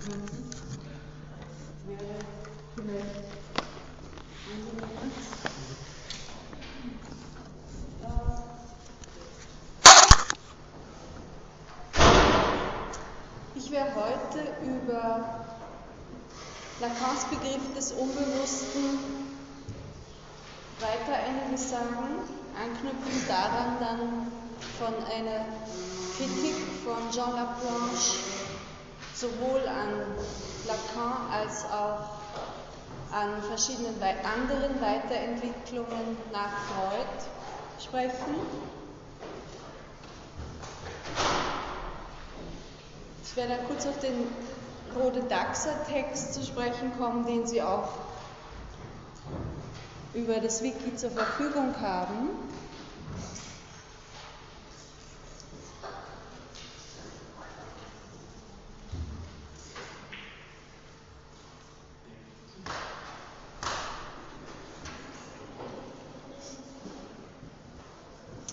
Ich werde heute über Lacans Begriff des Unbewussten weiter einiges sagen, anknüpfend daran dann von einer Kritik von Jean Laplanche sowohl an Lacan als auch an verschiedenen anderen Weiterentwicklungen nach Freud sprechen. Ich werde dann kurz auf den Rode Daxa-Text zu sprechen kommen, den Sie auch über das Wiki zur Verfügung haben.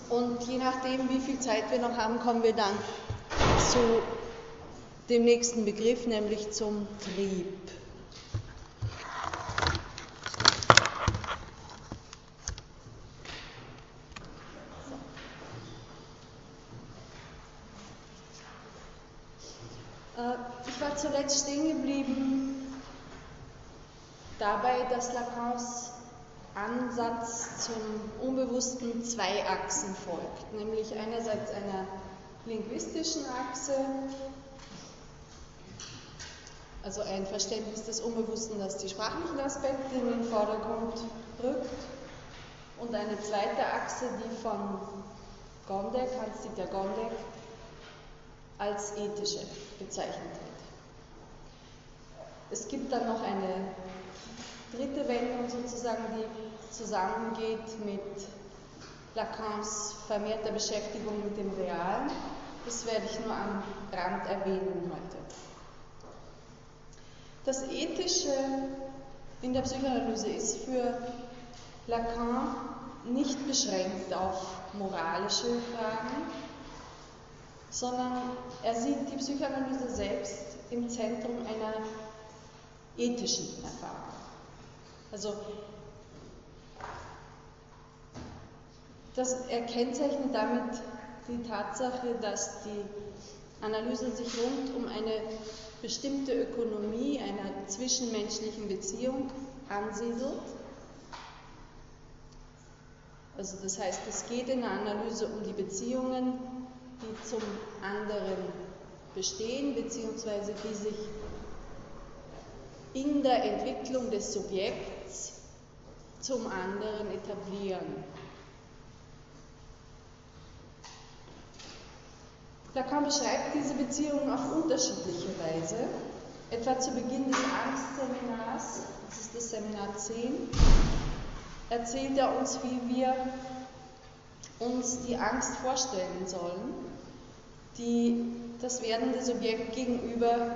Und je nachdem, wie viel Zeit wir noch haben, kommen wir dann zu dem nächsten Begriff, nämlich zum Trieb. Äh, ich war zuletzt stehen geblieben dabei, dass Lacans Ansatz zum Unbewussten zwei Achsen folgt, nämlich einerseits einer linguistischen Achse, also ein Verständnis des Unbewussten, das die sprachlichen Aspekte in den Vordergrund rückt, und eine zweite Achse, die von Gondek, Hans-Dieter Gondek, als ethische bezeichnet wird. Es gibt dann noch eine dritte Wendung sozusagen, die zusammengeht mit Lacans vermehrter Beschäftigung mit dem Realen. Das werde ich nur am Rand erwähnen heute. Das Ethische in der Psychoanalyse ist für Lacan nicht beschränkt auf moralische Fragen, sondern er sieht die Psychoanalyse selbst im Zentrum einer ethischen Erfahrung. Also das, er kennzeichnet damit die Tatsache, dass die Analyse sich rund um eine bestimmte Ökonomie einer zwischenmenschlichen Beziehung ansiedelt. Also das heißt, es geht in der Analyse um die Beziehungen, die zum anderen bestehen, beziehungsweise die sich in der Entwicklung des Subjekts zum anderen etablieren. Lacan beschreibt diese Beziehungen auf unterschiedliche Weise. Etwa zu Beginn des Angstseminars, das ist das Seminar 10, erzählt er uns, wie wir uns die Angst vorstellen sollen, die das werdende Subjekt gegenüber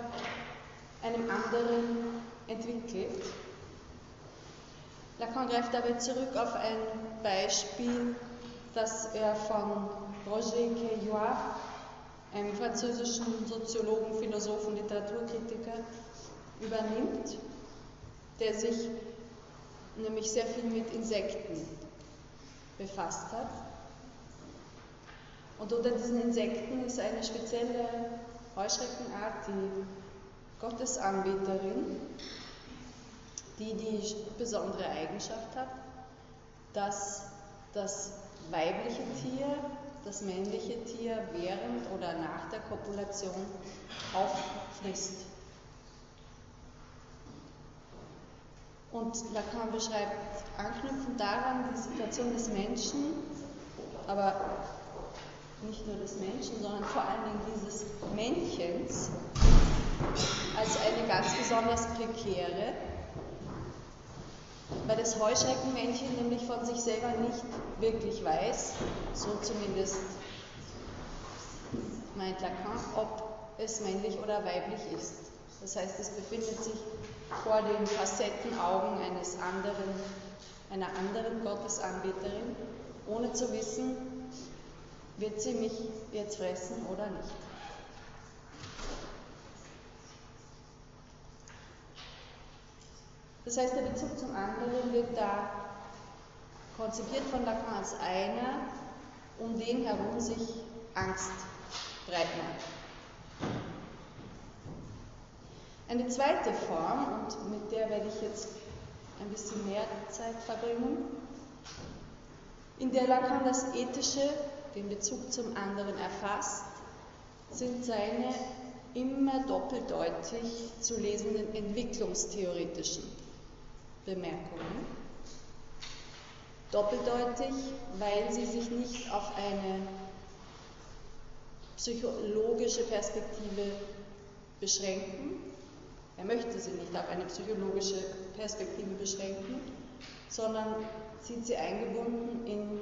einem anderen entwickelt. Lacan greift dabei zurück auf ein Beispiel, das er von Roger Caillois, einem französischen Soziologen, Philosophen, Literaturkritiker, übernimmt, der sich nämlich sehr viel mit Insekten befasst hat. Und unter diesen Insekten ist eine spezielle Heuschreckenart, die Gottesanbeterin, die die besondere Eigenschaft hat, dass das weibliche Tier das männliche Tier während oder nach der Kopulation auffrisst. Und Lacan beschreibt anknüpfend daran die Situation des Menschen, aber nicht nur des Menschen, sondern vor allen Dingen dieses Männchens als eine ganz besonders prekäre, weil das Heuschreckenmännchen nämlich von sich selber nicht wirklich weiß, so zumindest meint Lacan, ob es männlich oder weiblich ist. Das heißt, es befindet sich vor den Facettenaugen eines anderen, einer anderen Gottesanbeterin, ohne zu wissen, wird sie mich jetzt fressen oder nicht. Das heißt, der Bezug zum anderen wird da konzipiert von Lacan als einer, um den herum sich Angst breit macht. Eine zweite Form, und mit der werde ich jetzt ein bisschen mehr Zeit verbringen, in der Lacan das Ethische, den Bezug zum anderen erfasst, sind seine immer doppeldeutig zu lesenden entwicklungstheoretischen Bemerkungen. Doppeldeutig, weil sie sich nicht auf eine psychologische Perspektive beschränken. Er möchte sie nicht auf eine psychologische Perspektive beschränken, sondern sieht sie eingebunden in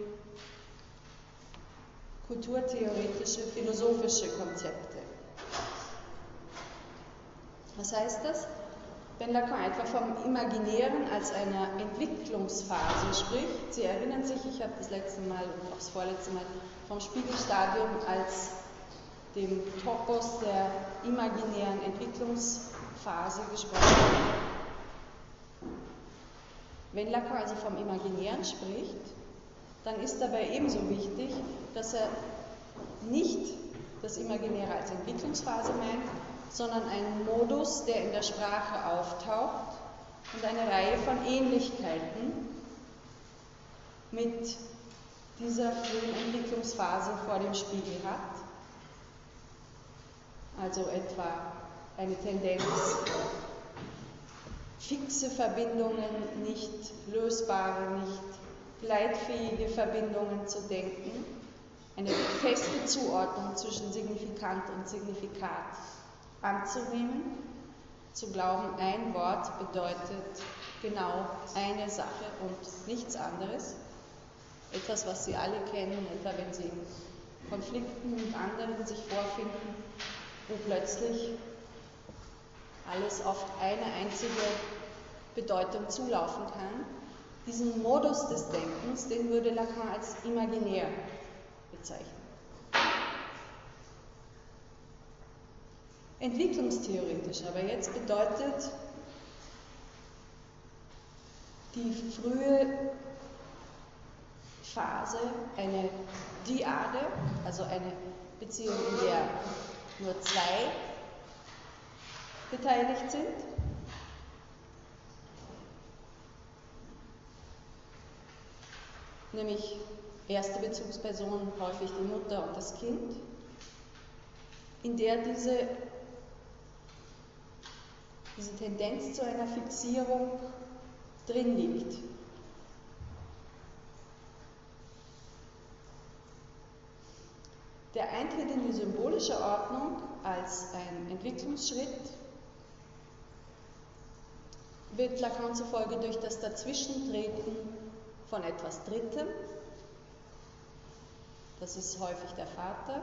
kulturtheoretische, philosophische Konzepte. Was heißt das? Wenn Lacan etwa vom Imaginären als einer Entwicklungsphase spricht, Sie erinnern sich, ich habe das letzte Mal und auch das vorletzte Mal vom Spiegelstadium als dem Topos der imaginären Entwicklungsphase gesprochen. Wenn Lacan also vom Imaginären spricht, dann ist dabei ebenso wichtig, dass er nicht das Imaginäre als Entwicklungsphase meint, sondern einen Modus, der in der Sprache auftaucht und eine Reihe von Ähnlichkeiten mit dieser frühen Entwicklungsphase vor dem Spiegel hat. Also etwa eine Tendenz, fixe Verbindungen, nicht lösbare, nicht leitfähige Verbindungen zu denken, eine feste Zuordnung zwischen Signifikant und Signifikat anzunehmen, zu glauben, ein Wort bedeutet genau eine Sache und nichts anderes. Etwas, was Sie alle kennen, etwa wenn Sie in Konflikten mit anderen sich vorfinden, wo plötzlich alles auf eine einzige Bedeutung zulaufen kann. Diesen Modus des Denkens, den würde Lacan als imaginär bezeichnen. Entwicklungstheoretisch. Aber jetzt bedeutet die frühe Phase eine Diade, also eine Beziehung, in der nur zwei beteiligt sind. Nämlich erste Bezugsperson, häufig die Mutter und das Kind, in der diese diese Tendenz zu einer Fixierung drin liegt. Der Eintritt in die symbolische Ordnung als ein Entwicklungsschritt wird Lacan zufolge durch das Dazwischentreten von etwas Drittem, das ist häufig der Vater,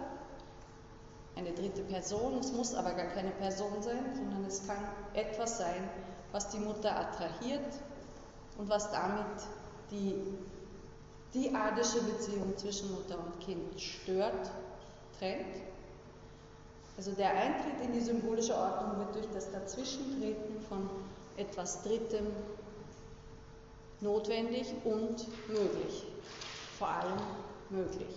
eine dritte Person. Es muss aber gar keine Person sein, sondern es kann etwas sein, was die Mutter attrahiert und was damit die diadische Beziehung zwischen Mutter und Kind stört, trennt. Also der Eintritt in die symbolische Ordnung wird durch das Dazwischentreten von etwas Drittem notwendig und möglich. Vor allem möglich.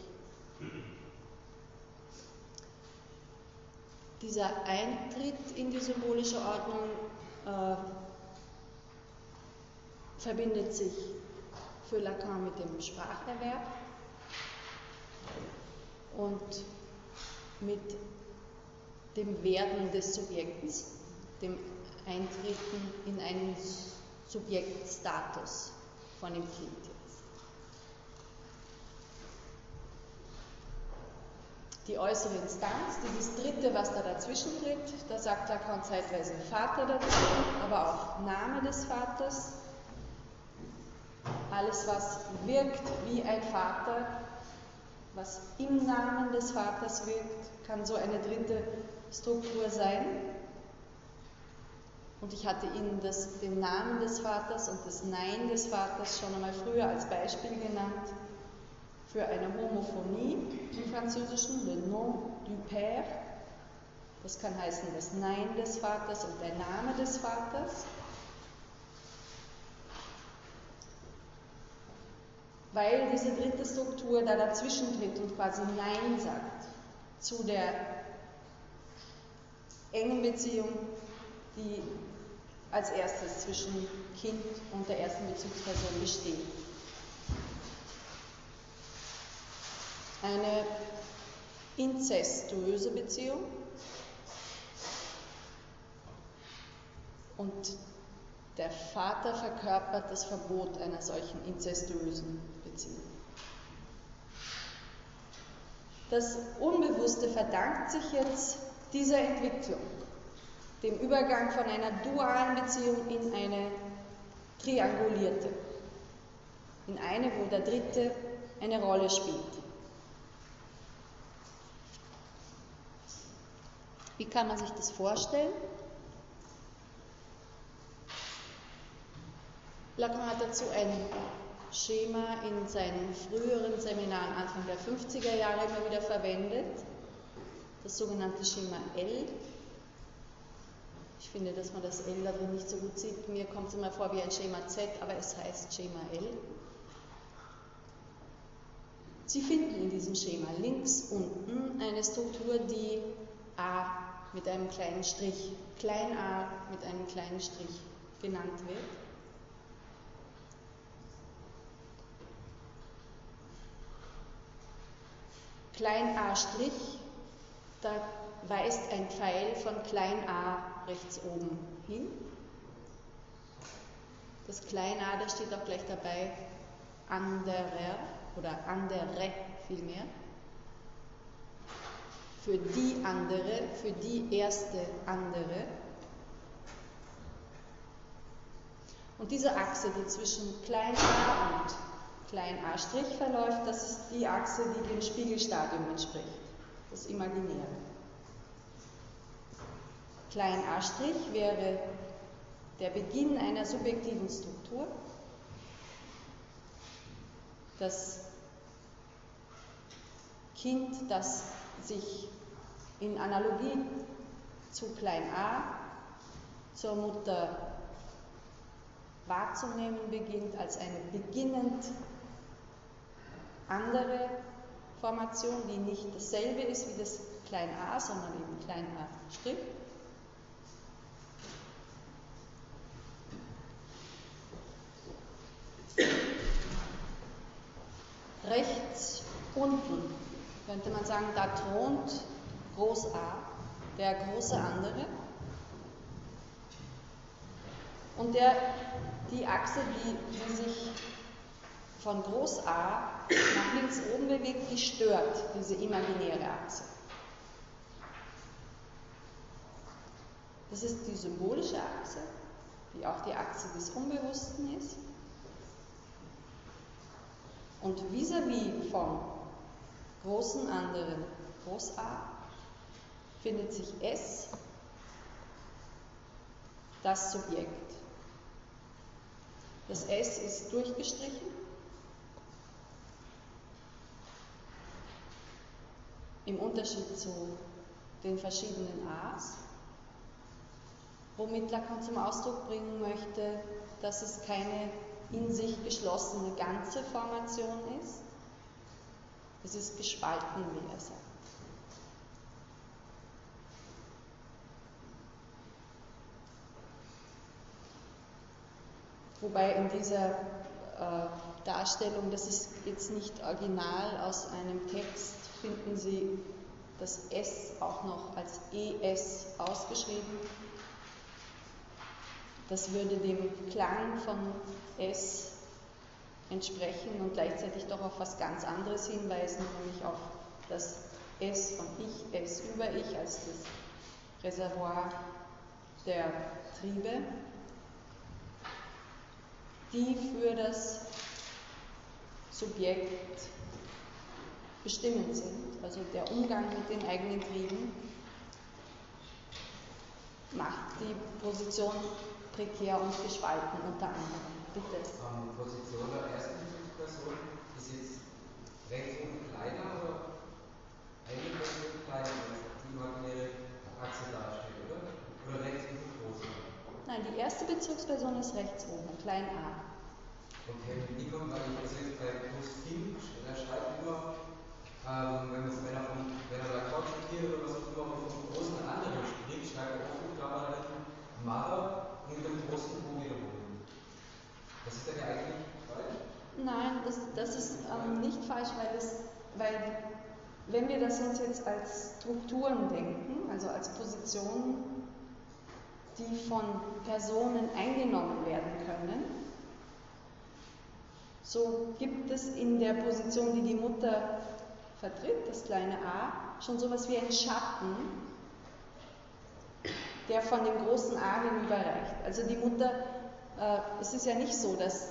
Dieser Eintritt in die symbolische Ordnung äh, verbindet sich für Lacan mit dem Spracherwerb und mit dem Werden des Subjekts, dem Eintreten in einen Subjektstatus von dem Kind. Die äußere Instanz, dieses Dritte, was da dazwischen tritt, da sagt Lacan zeitweise Vater dazu, aber auch Name des Vaters. Alles, was wirkt wie ein Vater, was im Namen des Vaters wirkt, kann so eine dritte Struktur sein. Und ich hatte Ihnen das, den Namen des Vaters und das Nein des Vaters schon einmal früher als Beispiel genannt für eine Homophonie im Französischen, le nom du père. Das kann heißen das Nein des Vaters und der Name des Vaters. Weil diese dritte Struktur da dazwischen tritt und quasi Nein sagt zu der engen Beziehung, die als erstes zwischen Kind und der ersten Bezugsperson besteht. Eine inzestuöse Beziehung und der Vater verkörpert das Verbot einer solchen inzestuösen Beziehung. Das Unbewusste verdankt sich jetzt dieser Entwicklung, dem Übergang von einer dualen Beziehung in eine triangulierte, in eine, wo der Dritte eine Rolle spielt. Wie kann man sich das vorstellen? Lacan hat dazu ein Schema in seinen früheren Seminaren Anfang der 50er Jahre immer wieder verwendet, das sogenannte Schema L. Ich finde, dass man das L da drin nicht so gut sieht. Mir kommt es immer vor wie ein Schema Z, aber es heißt Schema L. Sie finden in diesem Schema links unten eine Struktur, die A mit einem kleinen Strich, klein a mit einem kleinen Strich genannt wird. Klein a Strich, da weist ein Pfeil von klein a rechts oben hin. Das klein a, da steht auch gleich dabei anderer oder andere vielmehr für die andere, für die erste andere. Und diese Achse, die zwischen klein a und klein a' verläuft, das ist die Achse, die dem Spiegelstadium entspricht, das Imaginäre. Klein a' wäre der Beginn einer subjektiven Struktur. Das Kind, das sich in Analogie zu klein a zur Mutter wahrzunehmen beginnt als eine beginnend andere Formation, die nicht dasselbe ist wie das klein a, sondern eben klein a Strich. Rechts unten könnte man sagen, da thront Groß A, der große andere. Und der, die Achse, die, die sich von Groß A nach links oben bewegt, die stört diese imaginäre Achse. Das ist die symbolische Achse, die auch die Achse des Unbewussten ist. Und vis-à-vis -vis vom großen anderen Groß A findet sich S, das Subjekt. Das S ist durchgestrichen. Im Unterschied zu den verschiedenen A's, womit Lacan zum Ausdruck bringen möchte, dass es keine in sich geschlossene ganze Formation ist, es ist gespalten, wie er sagt. Wobei in dieser äh, Darstellung, das ist jetzt nicht original aus einem Text, finden Sie das S auch noch als ES ausgeschrieben. Das würde dem Klang von S entsprechen und gleichzeitig doch auf was ganz anderes hinweisen, nämlich auf das Es von Ich, Es über Ich als das Reservoir der Triebe, die für das Subjekt bestimmend sind. Also der Umgang mit den eigenen Trieben macht die Position prekär und gespalten unter anderem. Bitte. Ähm, Position der ersten Person ist jetzt rechts unten kleiner oder eine Person kleiner, als die imaginäre Achse dasteht, oder? Oder rechts unten größer? Nein, die erste Bezugsperson ist rechts oben, klein a. von Kevin Nicom, weil ich also jetzt bei Bruce Fink, er schreibt immer, ähm, wenn, wenn, er von, wenn er Lacan zitiert oder was auch immer, vom großen anderen spricht, schreibt er oft mit Klammern Mother und mit dem großen O wiederholen. Das ist dann ja eigentlich falsch? Nein, das, das ist ähm, nicht falsch, weil, es, weil wenn wir das uns jetzt als Strukturen denken, also als Positionen, die von Personen eingenommen werden können, so gibt es in der Position, die die Mutter vertritt, das kleine a, schon so etwas wie einen Schatten, der von dem großen A hinüberreicht. Also die Mutter, es ist ja nicht so, dass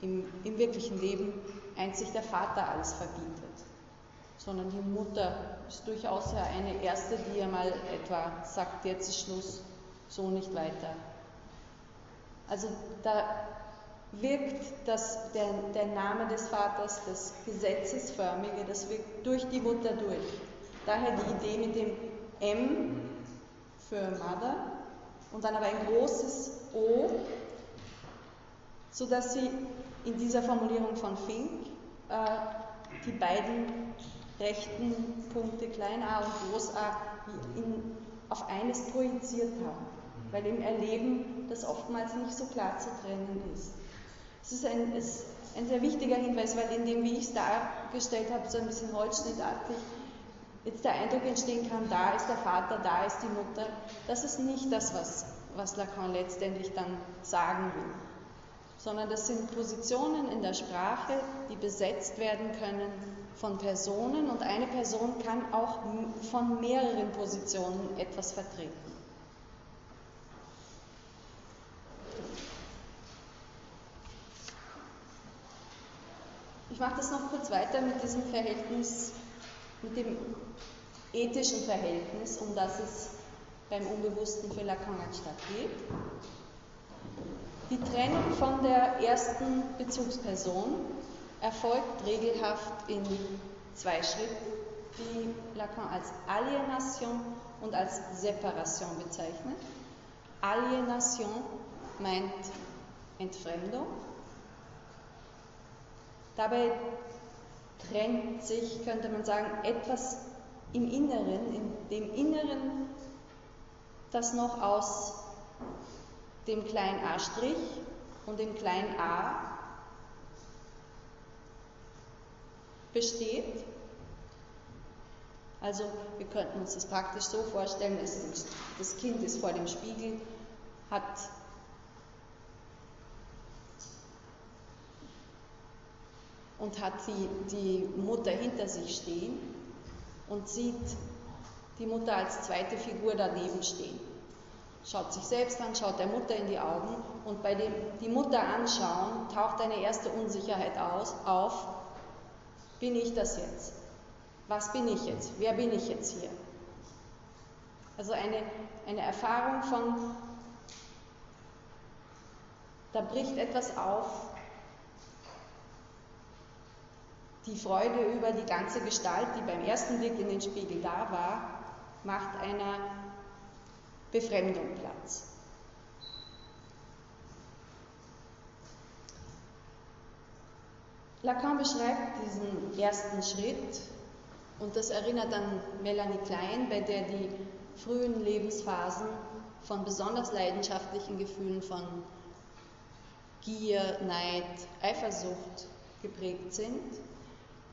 im, im wirklichen Leben einzig der Vater alles verbietet sondern die Mutter ist durchaus ja eine erste, die ja mal etwa sagt, jetzt ist Schluss, so nicht weiter. Also da wirkt das, der, der Name des Vaters, das Gesetzesförmige, das wirkt durch die Mutter durch. Daher die Idee mit dem M für Mother und dann aber ein großes O, sodass sie in dieser Formulierung von Fink äh, die beiden rechten Punkte klein a und groß a in, auf eines projiziert haben, weil im Erleben das oftmals nicht so klar zu trennen ist. Es ist ein, ist ein sehr wichtiger Hinweis, weil in dem, wie ich es dargestellt habe, so ein bisschen holzschnittartig, jetzt der Eindruck entstehen kann, da ist der Vater, da ist die Mutter. Das ist nicht das, was, was Lacan letztendlich dann sagen will, sondern das sind Positionen in der Sprache, die besetzt werden können von Personen und eine Person kann auch von mehreren Positionen etwas vertreten. Ich mache das noch kurz weiter mit diesem Verhältnis, mit dem ethischen Verhältnis, um das es beim Unbewussten für Lacan anstatt geht. Die Trennung von der ersten Bezugsperson erfolgt regelhaft in zwei Schritten, die Lacan als Alienation und als Separation bezeichnet. Alienation meint Entfremdung. Dabei trennt sich, könnte man sagen, etwas im Inneren, in dem Inneren, das noch aus dem kleinen a' und dem kleinen a besteht. Also wir könnten uns das praktisch so vorstellen, das Kind ist vor dem Spiegel, hat und hat die, die Mutter hinter sich stehen und sieht die Mutter als zweite Figur daneben stehen. Schaut sich selbst an, schaut der Mutter in die Augen und bei dem die Mutter anschauen, taucht eine erste Unsicherheit aus, auf, bin ich das jetzt? Was bin ich jetzt? Wer bin ich jetzt hier? Also eine, eine Erfahrung von, da bricht etwas auf, die Freude über die ganze Gestalt, die beim ersten Blick in den Spiegel da war, macht einer Befremdung Platz. Lacan beschreibt diesen ersten Schritt und das erinnert an Melanie Klein, bei der die frühen Lebensphasen von besonders leidenschaftlichen Gefühlen von Gier, Neid, Eifersucht geprägt sind.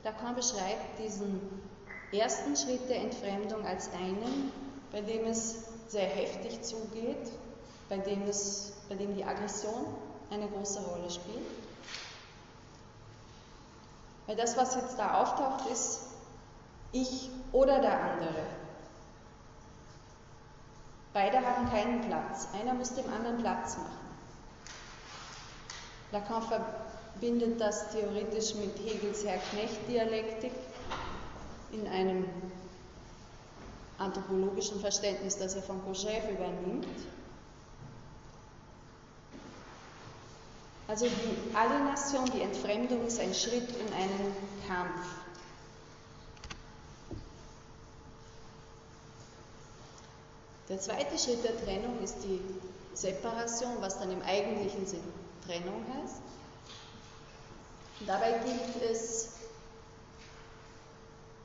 Lacan beschreibt diesen ersten Schritt der Entfremdung als einen, bei dem es sehr heftig zugeht, bei dem, es, bei dem die Aggression eine große Rolle spielt. Weil das, was jetzt da auftaucht, ist ich oder der andere. Beide haben keinen Platz. Einer muss dem anderen Platz machen. Lacan verbindet das theoretisch mit Hegels Herr-Knecht-Dialektik in einem anthropologischen Verständnis, das er von Kojève übernimmt. Also die Alienation, die Entfremdung ist ein Schritt in einen Kampf. Der zweite Schritt der Trennung ist die Separation, was dann im eigentlichen Sinn Trennung heißt. Dabei gilt es,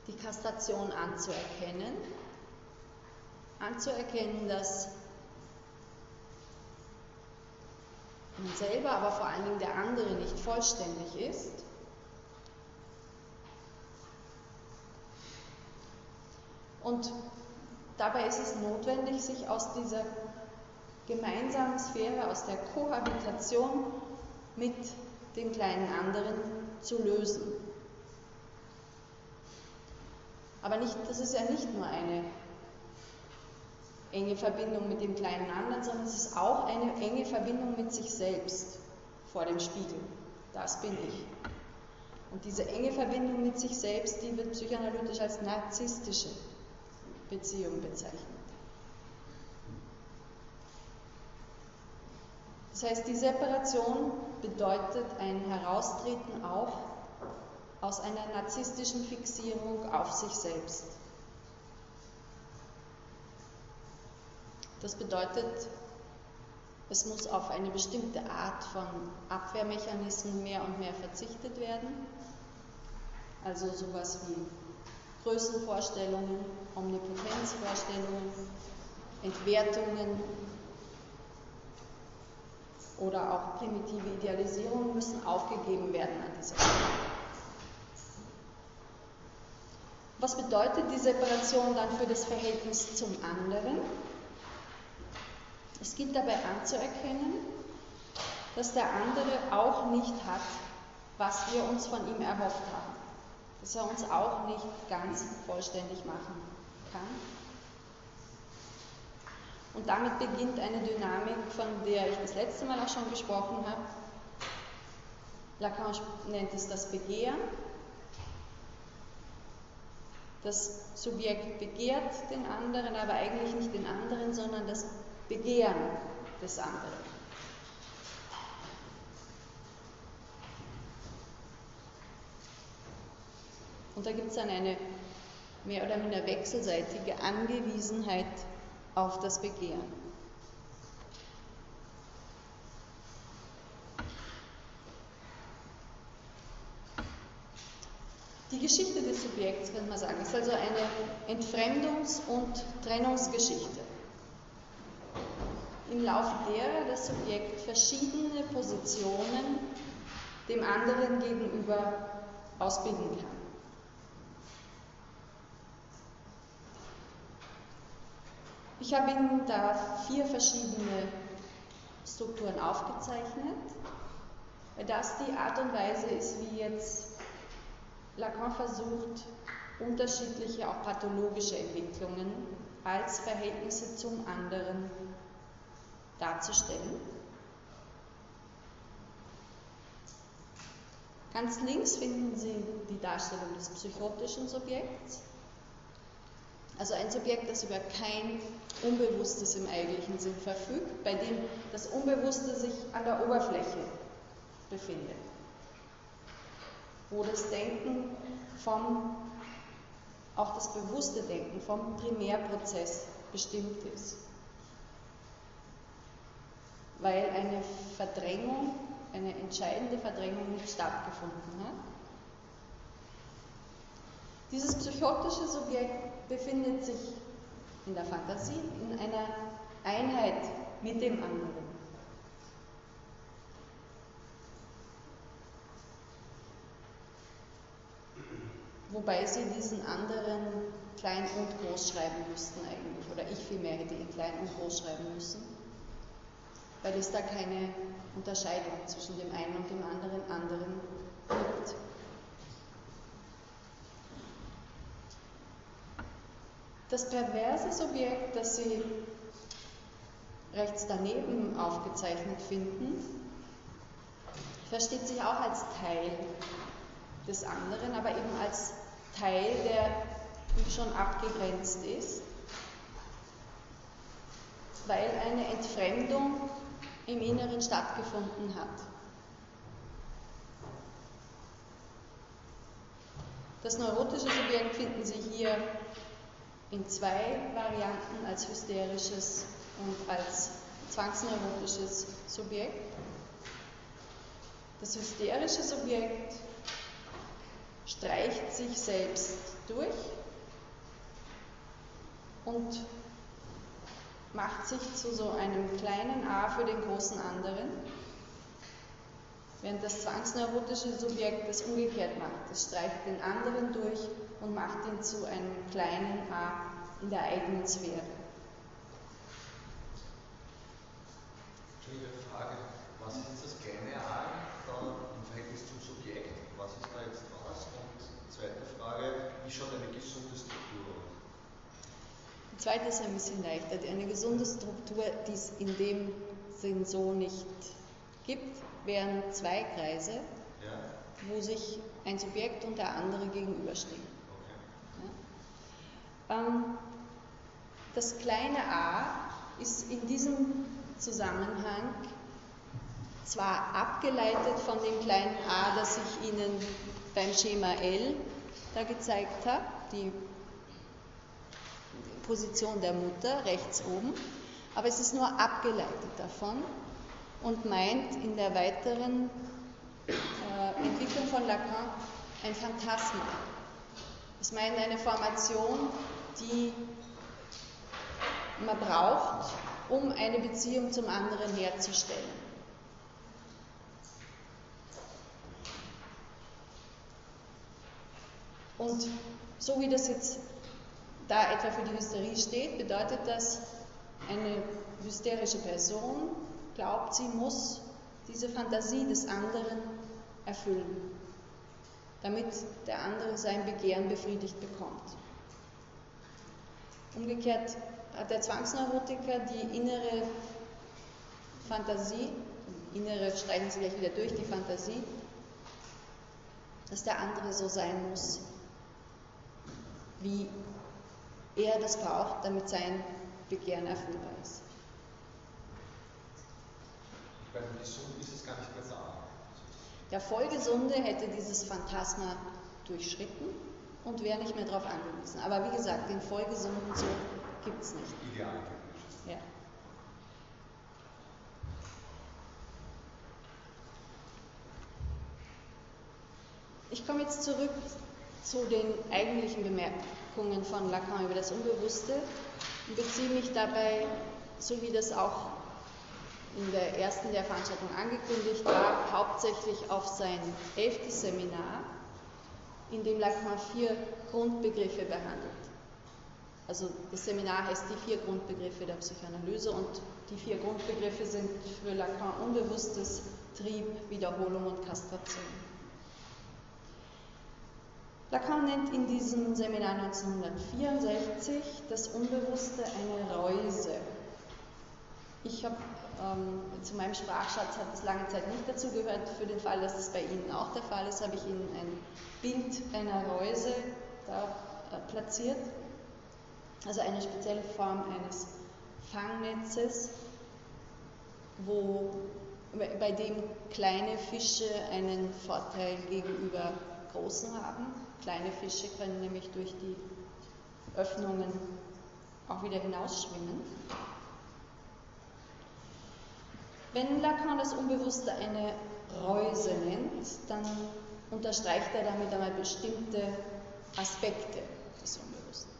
die Kastration anzuerkennen, anzuerkennen, dass man selber, aber vor allen Dingen der andere nicht vollständig ist. Und dabei ist es notwendig, sich aus dieser gemeinsamen Sphäre, aus der Kohabitation mit dem kleinen anderen zu lösen. Aber nicht, das ist ja nicht nur eine enge Verbindung mit dem kleinen anderen, sondern es ist auch eine enge Verbindung mit sich selbst vor dem Spiegel. Das bin ich. Und diese enge Verbindung mit sich selbst, die wird psychoanalytisch als narzisstische Beziehung bezeichnet. Das heißt, die Separation bedeutet ein Heraustreten auch aus einer narzisstischen Fixierung auf sich selbst. Das bedeutet, es muss auf eine bestimmte Art von Abwehrmechanismen mehr und mehr verzichtet werden. Also sowas wie Größenvorstellungen, Omnipotenzvorstellungen, Entwertungen oder auch primitive Idealisierungen müssen aufgegeben werden an dieser Stelle. Was bedeutet die Separation dann für das Verhältnis zum anderen? Es gilt dabei anzuerkennen, dass der andere auch nicht hat, was wir uns von ihm erhofft haben, dass er uns auch nicht ganz vollständig machen kann. Und damit beginnt eine Dynamik, von der ich das letzte Mal auch schon gesprochen habe. Lacan nennt es das Begehren. Das Subjekt begehrt den anderen, aber eigentlich nicht den anderen, sondern das Begehren des anderen. Und da gibt es dann eine mehr oder minder wechselseitige Angewiesenheit auf das Begehren. Die Geschichte des Subjekts, könnte man sagen, ist also eine Entfremdungs- und Trennungsgeschichte im Laufe derer das Subjekt verschiedene Positionen dem anderen gegenüber ausbilden kann. Ich habe Ihnen da vier verschiedene Strukturen aufgezeichnet, weil das die Art und Weise ist, wie jetzt Lacan versucht, unterschiedliche, auch pathologische Entwicklungen als Verhältnisse zum anderen darzustellen. Ganz links finden Sie die Darstellung des psychotischen Subjekts, also ein Subjekt, das über kein Unbewusstes im eigentlichen Sinn verfügt, bei dem das Unbewusste sich an der Oberfläche befindet, wo das Denken vom, auch das bewusste Denken vom Primärprozess bestimmt ist weil eine Verdrängung, eine entscheidende Verdrängung nicht stattgefunden hat. Dieses psychotische Subjekt befindet sich in der Fantasie in einer Einheit mit dem anderen. Wobei sie diesen anderen klein und groß schreiben müssten eigentlich, oder ich vielmehr hätte ihn klein und groß schreiben müssen weil es da keine Unterscheidung zwischen dem einen und dem anderen anderen gibt. Das perverse Subjekt, das Sie rechts daneben aufgezeichnet finden, versteht sich auch als Teil des anderen, aber eben als Teil, der schon abgegrenzt ist, weil eine Entfremdung im Inneren stattgefunden hat. Das neurotische Subjekt finden Sie hier in zwei Varianten als hysterisches und als zwangsneurotisches Subjekt. Das hysterische Subjekt streicht sich selbst durch und macht sich zu so einem kleinen A für den großen anderen, während das zwangsneurotische Subjekt das umgekehrt macht. Es streicht den anderen durch und macht ihn zu einem kleinen A in der eigenen Sphäre. Entschuldige Frage, was ist das kleine A im Verhältnis zum Subjekt? Was ist da jetzt raus? Und zweite Frage, wie schaut eine gesunde Struktur aus? Die zweite ist ein bisschen leichter. Eine gesunde Struktur, die es in dem Sinn so nicht gibt, wären zwei Kreise, Ja? wo sich ein Subjekt und der andere gegenüberstehen. Okay. Ja? Ähm, das kleine a ist in diesem Zusammenhang zwar abgeleitet von dem kleinen a, das ich Ihnen beim Schema L da gezeigt habe, die Position der Mutter rechts oben, aber es ist nur abgeleitet davon und meint in der weiteren äh, Entwicklung von Lacan ein Phantasma. Es meint eine Formation, die man braucht, um eine Beziehung zum anderen herzustellen. Und so wie das jetzt da etwa für die Hysterie steht, bedeutet das, eine hysterische Person glaubt, sie muss diese Fantasie des anderen erfüllen, damit der andere sein Begehren befriedigt bekommt. Umgekehrt hat der Zwangsneurotiker die innere Fantasie, innere streichen Sie gleich wieder durch, die Fantasie, dass der andere so sein muss, wie er das braucht, damit sein Begehren erfüllbar ist. Bei dem Gesund ist es gar nicht mehr da. Der Vollgesunde hätte dieses Phantasma durchschritten und wäre nicht mehr darauf angewiesen. Aber wie gesagt, den Vollgesunden so gibt es nicht. Ideal. Ja. Ich komme jetzt zurück zu den eigentlichen Bemerkungen von Lacan über das Unbewusste und beziehe mich dabei, so wie das auch in der ersten der Veranstaltung angekündigt war, hauptsächlich auf sein elftes Seminar, in dem Lacan vier Grundbegriffe behandelt. Also das Seminar heißt die vier Grundbegriffe der Psychoanalyse und die vier Grundbegriffe sind für Lacan Unbewusstes, Trieb, Wiederholung und Kastration. Lacan nennt in diesem Seminar 1964 das Unbewusste eine Reuse. Ich habe ähm, zu meinem Sprachschatz hat es lange Zeit nicht dazu gehört. Für den Fall, dass es bei Ihnen auch der Fall ist, habe ich Ihnen ein Bild einer Reuse da äh, platziert. Also eine spezielle Form eines Fangnetzes, wo, bei dem kleine Fische einen Vorteil gegenüber großen haben. Kleine Fische können nämlich durch die Öffnungen auch wieder hinausschwimmen. Wenn Lacan das Unbewusste eine Reuse nennt, dann unterstreicht er damit einmal bestimmte Aspekte des Unbewussten.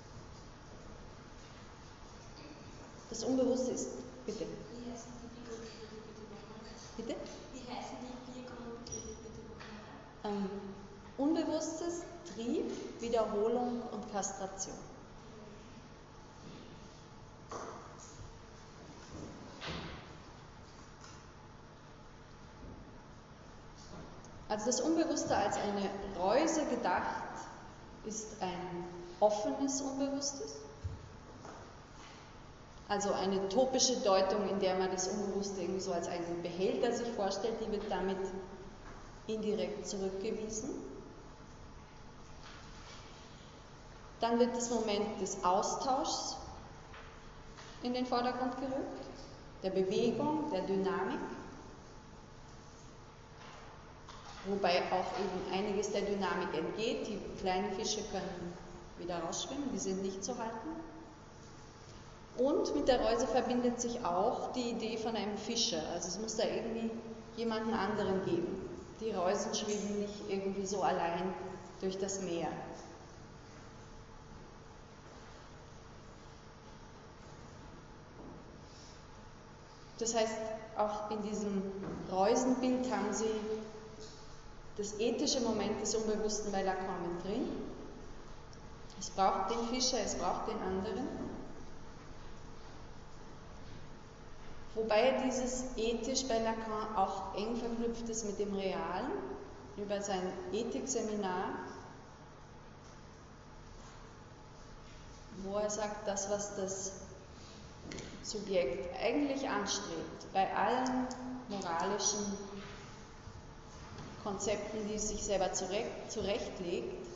Das Unbewusste ist, bitte. Wie heißen die Grundbegriffe bitte nochmal? Bitte? Wie heißen die vier Grundbegriffe bitte nochmal? Ähm, Unbewusstes, Trieb, Wiederholung und Kastration. Also das Unbewusste als eine Reuse gedacht ist ein offenes Unbewusstes. Also eine topische Deutung, in der man das Unbewusste irgendwie so als einen Behälter sich vorstellt, die wird damit indirekt zurückgewiesen. Dann wird das Moment des Austauschs in den Vordergrund gerückt, der Bewegung, der Dynamik, wobei auch eben einiges der Dynamik entgeht. Die kleinen Fische können wieder rausschwimmen, die sind nicht zu halten. Und mit der Reuse verbindet sich auch die Idee von einem Fischer. Also es muss da irgendwie jemanden anderen geben, die Reusen schweben nicht irgendwie so allein durch das Meer. Das heißt, auch in diesem Reusenbild haben Sie das ethische Moment des Unbewussten bei Lacan mit drin. Es braucht den Fischer, es braucht den anderen. Wobei dieses ethisch bei Lacan auch eng verknüpft ist mit dem Realen. Über sein Ethikseminar wo er sagt, das, was das Subjekt eigentlich anstrebt, bei allen moralischen Konzepten, die es sich selber zurecht, zurechtlegt,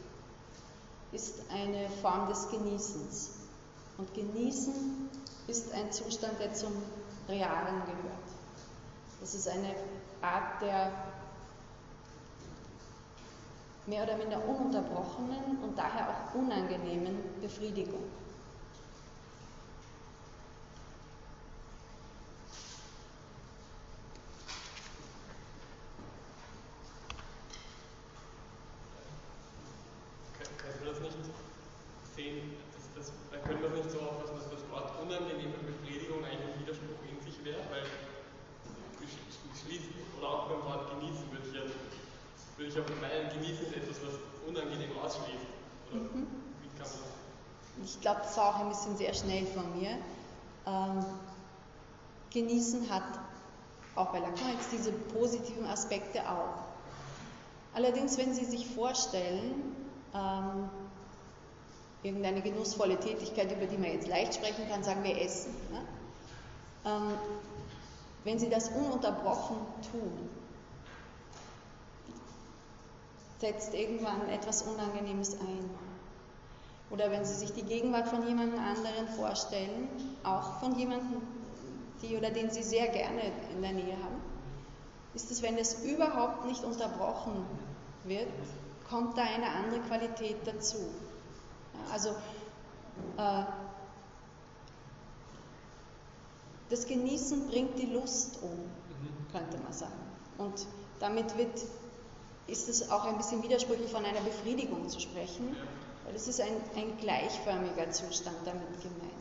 ist eine Form des Genießens. Und Genießen ist ein Zustand, der zum Realen gehört. Das ist eine Art der mehr oder minder ununterbrochenen und daher auch unangenehmen Befriedigung. Könnte man das nicht sehen, dass das, dann können wir nicht so auffassen, dass das Wort unangenehme Befriedigung eigentlich ein Widerspruch in sich wäre, weil schließen oder auch beim Wort genießen würde ich ja würde ich auch meinen, genießen ist etwas, was unangenehm ausschließt. Oder mhm. wie kann man das? War auch ein bisschen sehr schnell von mir. Ähm, genießen hat auch bei Lacan jetzt diese positiven Aspekte auch. Allerdings, wenn Sie sich vorstellen, ähm, irgendeine genussvolle Tätigkeit, über die man jetzt leicht sprechen kann, sagen wir Essen. Ne? Ähm, wenn Sie das ununterbrochen tun, setzt irgendwann etwas Unangenehmes ein. Oder wenn Sie sich die Gegenwart von jemand anderen vorstellen, auch von jemandem, die oder den Sie sehr gerne in der Nähe haben, ist es, wenn es überhaupt nicht unterbrochen wird, kommt da eine andere Qualität dazu. Also äh, das Genießen bringt die Lust um, könnte man sagen. Und damit wird ist es auch ein bisschen widersprüchlich von einer Befriedigung zu sprechen, weil es ist ein, ein gleichförmiger Zustand damit gemeint.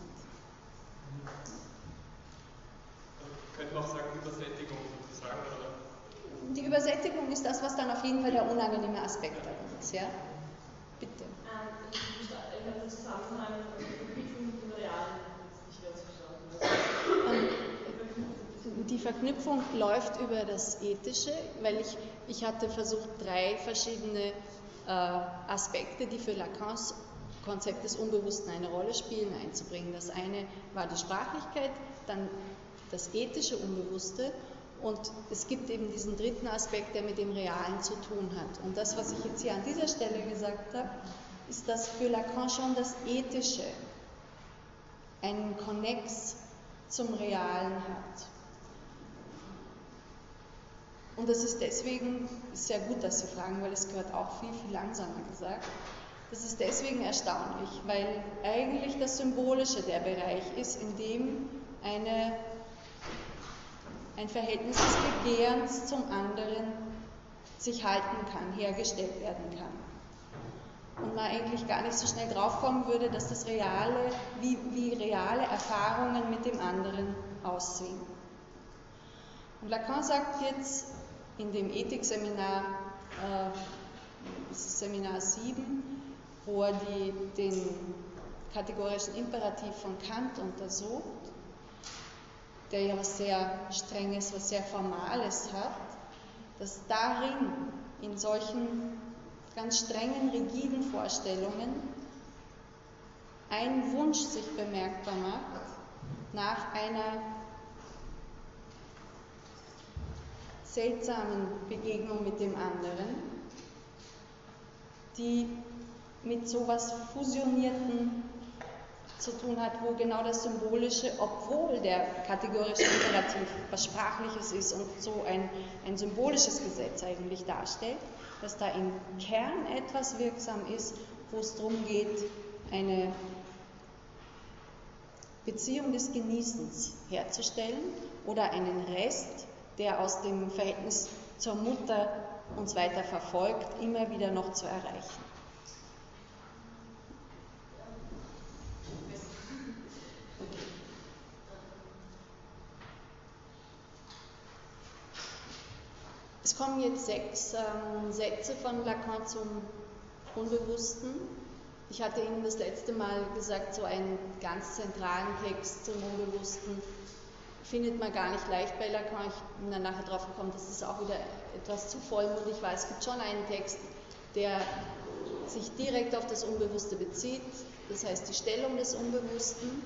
Könnte man auch sagen, Übersättigung sozusagen, oder? Die Übersättigung ist das, was dann auf jeden Fall der unangenehme Aspekt darin ist, ja? Bitte. Ähm, ich habe den Zusammenhang mit dem Realen nicht ganz verstanden. Die Verknüpfung läuft über das Ethische, weil ich, ich hatte versucht, drei verschiedene Aspekte, die für Lacans Konzept des Unbewussten eine Rolle spielen, einzubringen. Das eine war die Sprachlichkeit, dann das ethische Unbewusste und es gibt eben diesen dritten Aspekt, der mit dem Realen zu tun hat. Und das, was ich jetzt hier an dieser Stelle gesagt habe, ist, dass für Lacan schon das Ethische einen Konnex zum Realen hat. Und das ist deswegen sehr gut, dass Sie fragen, weil es gehört auch viel, viel langsamer gesagt. Das ist deswegen erstaunlich, weil eigentlich das Symbolische der Bereich ist, in dem eine, ein Verhältnis des Begehrens zum anderen sich halten kann, hergestellt werden kann. Und man eigentlich gar nicht so schnell draufkommen würde, dass das reale, wie, wie reale Erfahrungen mit dem anderen aussehen. Und Lacan sagt jetzt, in dem Ethikseminar, äh, Seminar 7, wo er die, den kategorischen Imperativ von Kant untersucht, der ja was sehr Strenges, was sehr Formales hat, dass darin, in solchen ganz strengen, rigiden Vorstellungen, ein Wunsch sich bemerkbar macht nach einer seltsamen Begegnung mit dem anderen, die mit so etwas Fusionierten zu tun hat, wo genau das Symbolische, obwohl der kategorische Imperativ was Sprachliches ist und so ein, ein symbolisches Gesetz eigentlich darstellt, dass da im Kern etwas wirksam ist, wo es darum geht, eine Beziehung des Genießens herzustellen oder einen Rest der aus dem Verhältnis zur Mutter uns weiter verfolgt, immer wieder noch zu erreichen. Es kommen jetzt sechs ähm, Sätze von Lacan zum Unbewussten. Ich hatte Ihnen das letzte Mal gesagt, so einen ganz zentralen Text zum Unbewussten findet man gar nicht leicht bei Lacan. Ich bin dann nachher drauf gekommen, das auch wieder etwas zu vollmundig war. Es gibt schon einen Text, der sich direkt auf das Unbewusste bezieht, das heißt die Stellung des Unbewussten.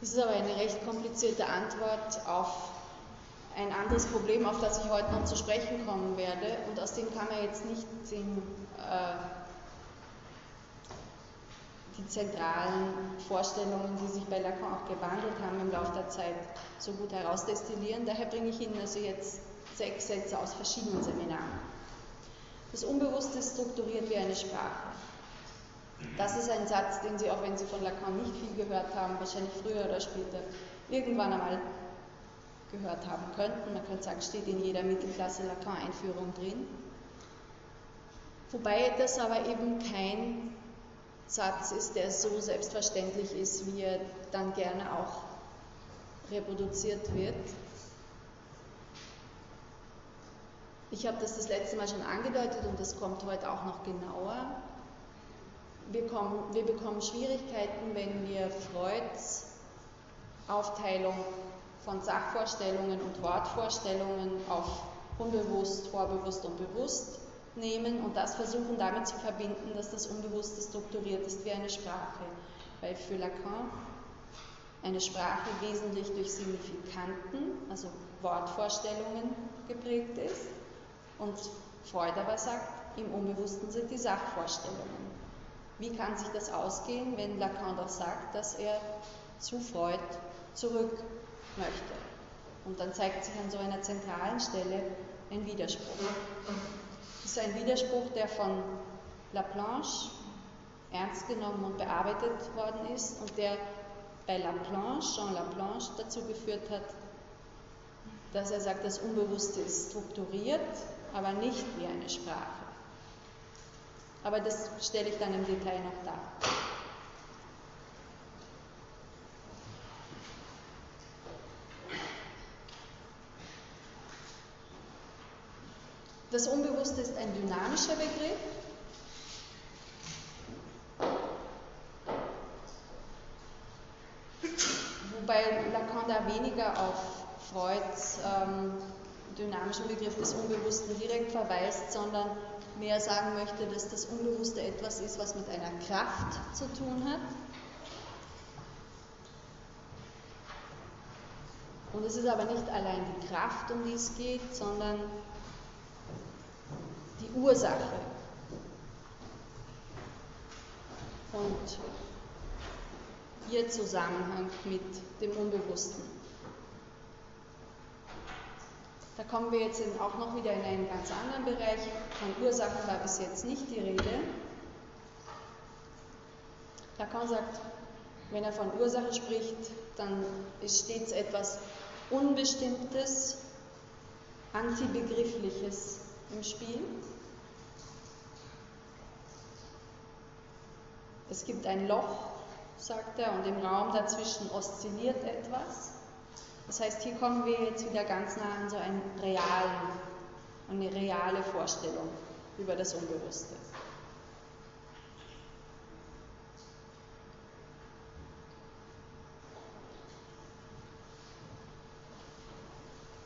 Das ist aber eine recht komplizierte Antwort auf ein anderes Problem, auf das ich heute noch zu sprechen kommen werde. Und aus dem kann man jetzt nicht den, äh, die zentralen Vorstellungen, die sich bei Lacan auch gewandelt haben im Laufe der Zeit, so gut herausdestillieren. Daher bringe ich Ihnen also jetzt sechs Sätze aus verschiedenen Seminaren. Das Unbewusste strukturiert wie eine Sprache. Das ist ein Satz, den Sie, auch wenn Sie von Lacan nicht viel gehört haben, wahrscheinlich früher oder später irgendwann einmal gehört haben könnten. Man könnte sagen, steht in jeder Mittelklasse Lacan-Einführung drin. Wobei das aber eben kein Satz ist, der so selbstverständlich ist, wie er dann gerne auch reproduziert wird. Ich habe das das letzte Mal schon angedeutet und das kommt heute auch noch genauer. Wir, kommen, wir bekommen Schwierigkeiten, wenn wir Freuds Aufteilung von Sachvorstellungen und Wortvorstellungen auf unbewusst, vorbewusst und bewusst nehmen und das versuchen damit zu verbinden, dass das Unbewusste strukturiert ist wie eine Sprache. Weil für Lacan eine Sprache wesentlich durch Signifikanten, also Wortvorstellungen geprägt ist und Freud aber sagt, im Unbewussten sind die Sachvorstellungen. Wie kann sich das ausgehen, wenn Lacan doch sagt, dass er zu Freud zurück möchte. Und dann zeigt sich an so einer zentralen Stelle ein Widerspruch. Ist ein Widerspruch, der von Laplanche ernst genommen und bearbeitet worden ist und der bei Laplanche, Jean Laplanche, dazu geführt hat, dass er sagt, das Unbewusste ist strukturiert, aber nicht wie eine Sprache. Aber das stelle ich dann im Detail noch dar. Das Unbewusste ist ein dynamischer Begriff. Wobei Lacan da weniger auf Freuds ähm, dynamischen Begriff des Unbewussten direkt verweist, sondern mehr sagen möchte, dass das Unbewusste etwas ist, was mit einer Kraft zu tun hat. Und es ist aber nicht allein die Kraft, um die es geht, sondern Ursache. Und ihr Zusammenhang mit dem Unbewussten. Da kommen wir jetzt auch noch wieder in einen ganz anderen Bereich. Von Ursachen war bis jetzt nicht die Rede. Lacan sagt, wenn er von Ursache spricht, dann ist stets etwas Unbestimmtes, Antibegriffliches im Spiel. Es gibt ein Loch, sagt er, und im Raum dazwischen oszilliert etwas. Das heißt, hier kommen wir jetzt wieder ganz nah an so einen realen, eine reale Vorstellung über das Unbewusste.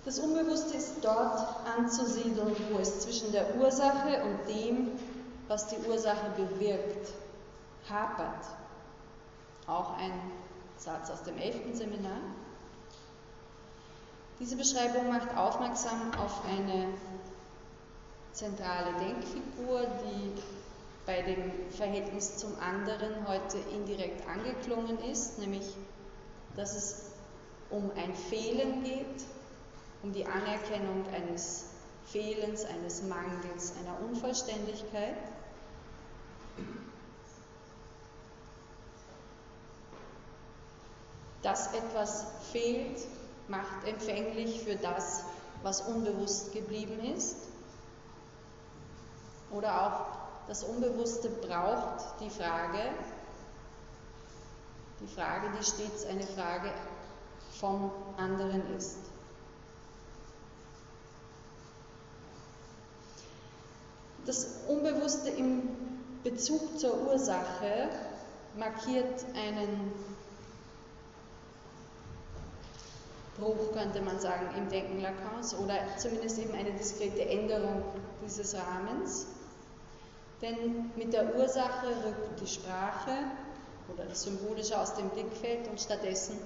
Das Unbewusste ist dort anzusiedeln, wo es zwischen der Ursache und dem, was die Ursache bewirkt, hapert. Auch ein Satz aus dem elften Seminar. Diese Beschreibung macht aufmerksam auf eine zentrale Denkfigur, die bei dem Verhältnis zum anderen heute indirekt angeklungen ist, nämlich dass es um ein Fehlen geht, um die Anerkennung eines Fehlens, eines Mangels, einer Unvollständigkeit. Dass etwas fehlt, macht empfänglich für das, was unbewusst geblieben ist. Oder auch das Unbewusste braucht die Frage, die Frage, die stets eine Frage vom anderen ist. Das Unbewusste im Bezug zur Ursache markiert einen Bruch, könnte man sagen, im Denken Lacans oder zumindest eben eine diskrete Änderung dieses Rahmens. Denn mit der Ursache rückt die Sprache oder das Symbolische aus dem Blickfeld und stattdessen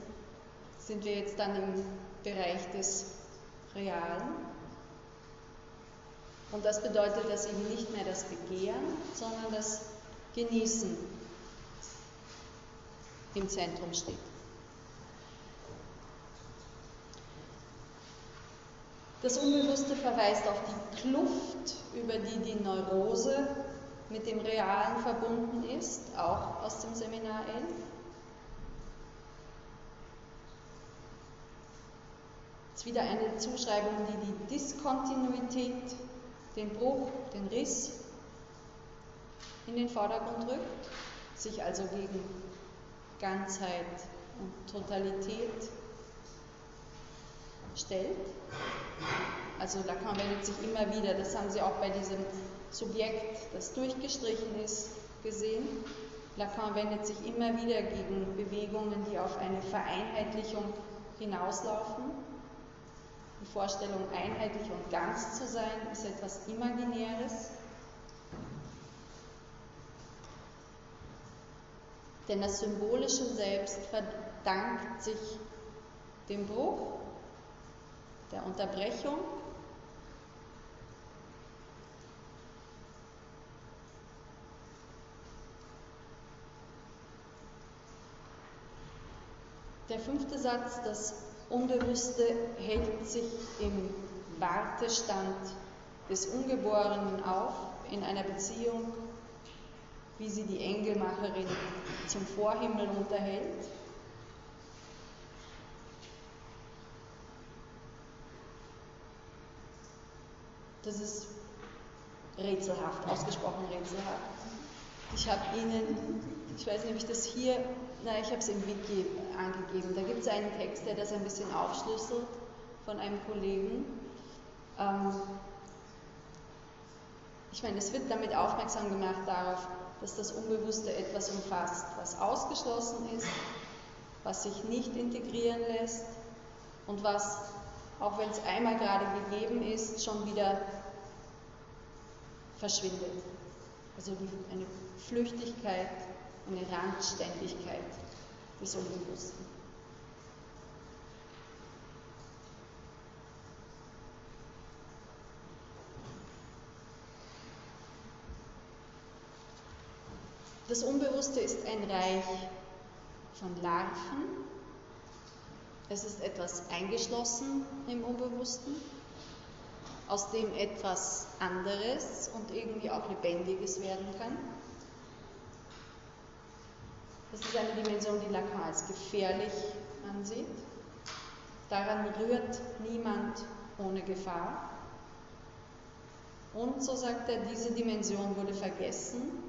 sind wir jetzt dann im Bereich des Realen. Und das bedeutet, dass eben nicht mehr das Begehren, sondern das Genießen im Zentrum steht. Das Unbewusste verweist auf die Kluft, über die die Neurose mit dem Realen verbunden ist, auch aus dem Seminar 11. Es ist wieder eine Zuschreibung, die die Diskontinuität, den Bruch, den Riss in den Vordergrund rückt, sich also gegen Ganzheit und Totalität stellt. Also Lacan wendet sich immer wieder, das haben Sie auch bei diesem Subjekt, das durchgestrichen ist, gesehen. Lacan wendet sich immer wieder gegen Bewegungen, die auf eine Vereinheitlichung hinauslaufen. Die Vorstellung, einheitlich und ganz zu sein, ist etwas Imaginäres. Denn das symbolische Selbst verdankt sich dem Bruch, der Unterbrechung Der fünfte Satz, das Unbewusste hält sich im Wartestand des Ungeborenen auf, in einer Beziehung, wie sie die Engelmacherin zum Vorhimmel unterhält. Das ist rätselhaft, ausgesprochen rätselhaft. Ich habe Ihnen, ich weiß nicht, ob ich das hier na, ich habe es im Wiki angegeben. Da gibt es einen Text, der das ein bisschen aufschlüsselt von einem Kollegen. Ähm, ich meine, es wird damit aufmerksam gemacht darauf, dass das Unbewusste etwas umfasst, was ausgeschlossen ist, was sich nicht integrieren lässt und was, auch wenn es einmal gerade gegeben ist, schon wieder verschwindet. Also eine Flüchtigkeit eine Randständigkeit des Unbewussten. Das Unbewusste ist ein Reich von Larven. Es ist etwas eingeschlossen im Unbewussten, aus dem etwas anderes und irgendwie auch Lebendiges werden kann. Das ist eine Dimension, die Lacan als gefährlich ansieht. Daran rührt niemand ohne Gefahr. Und so sagt er, diese Dimension wurde vergessen,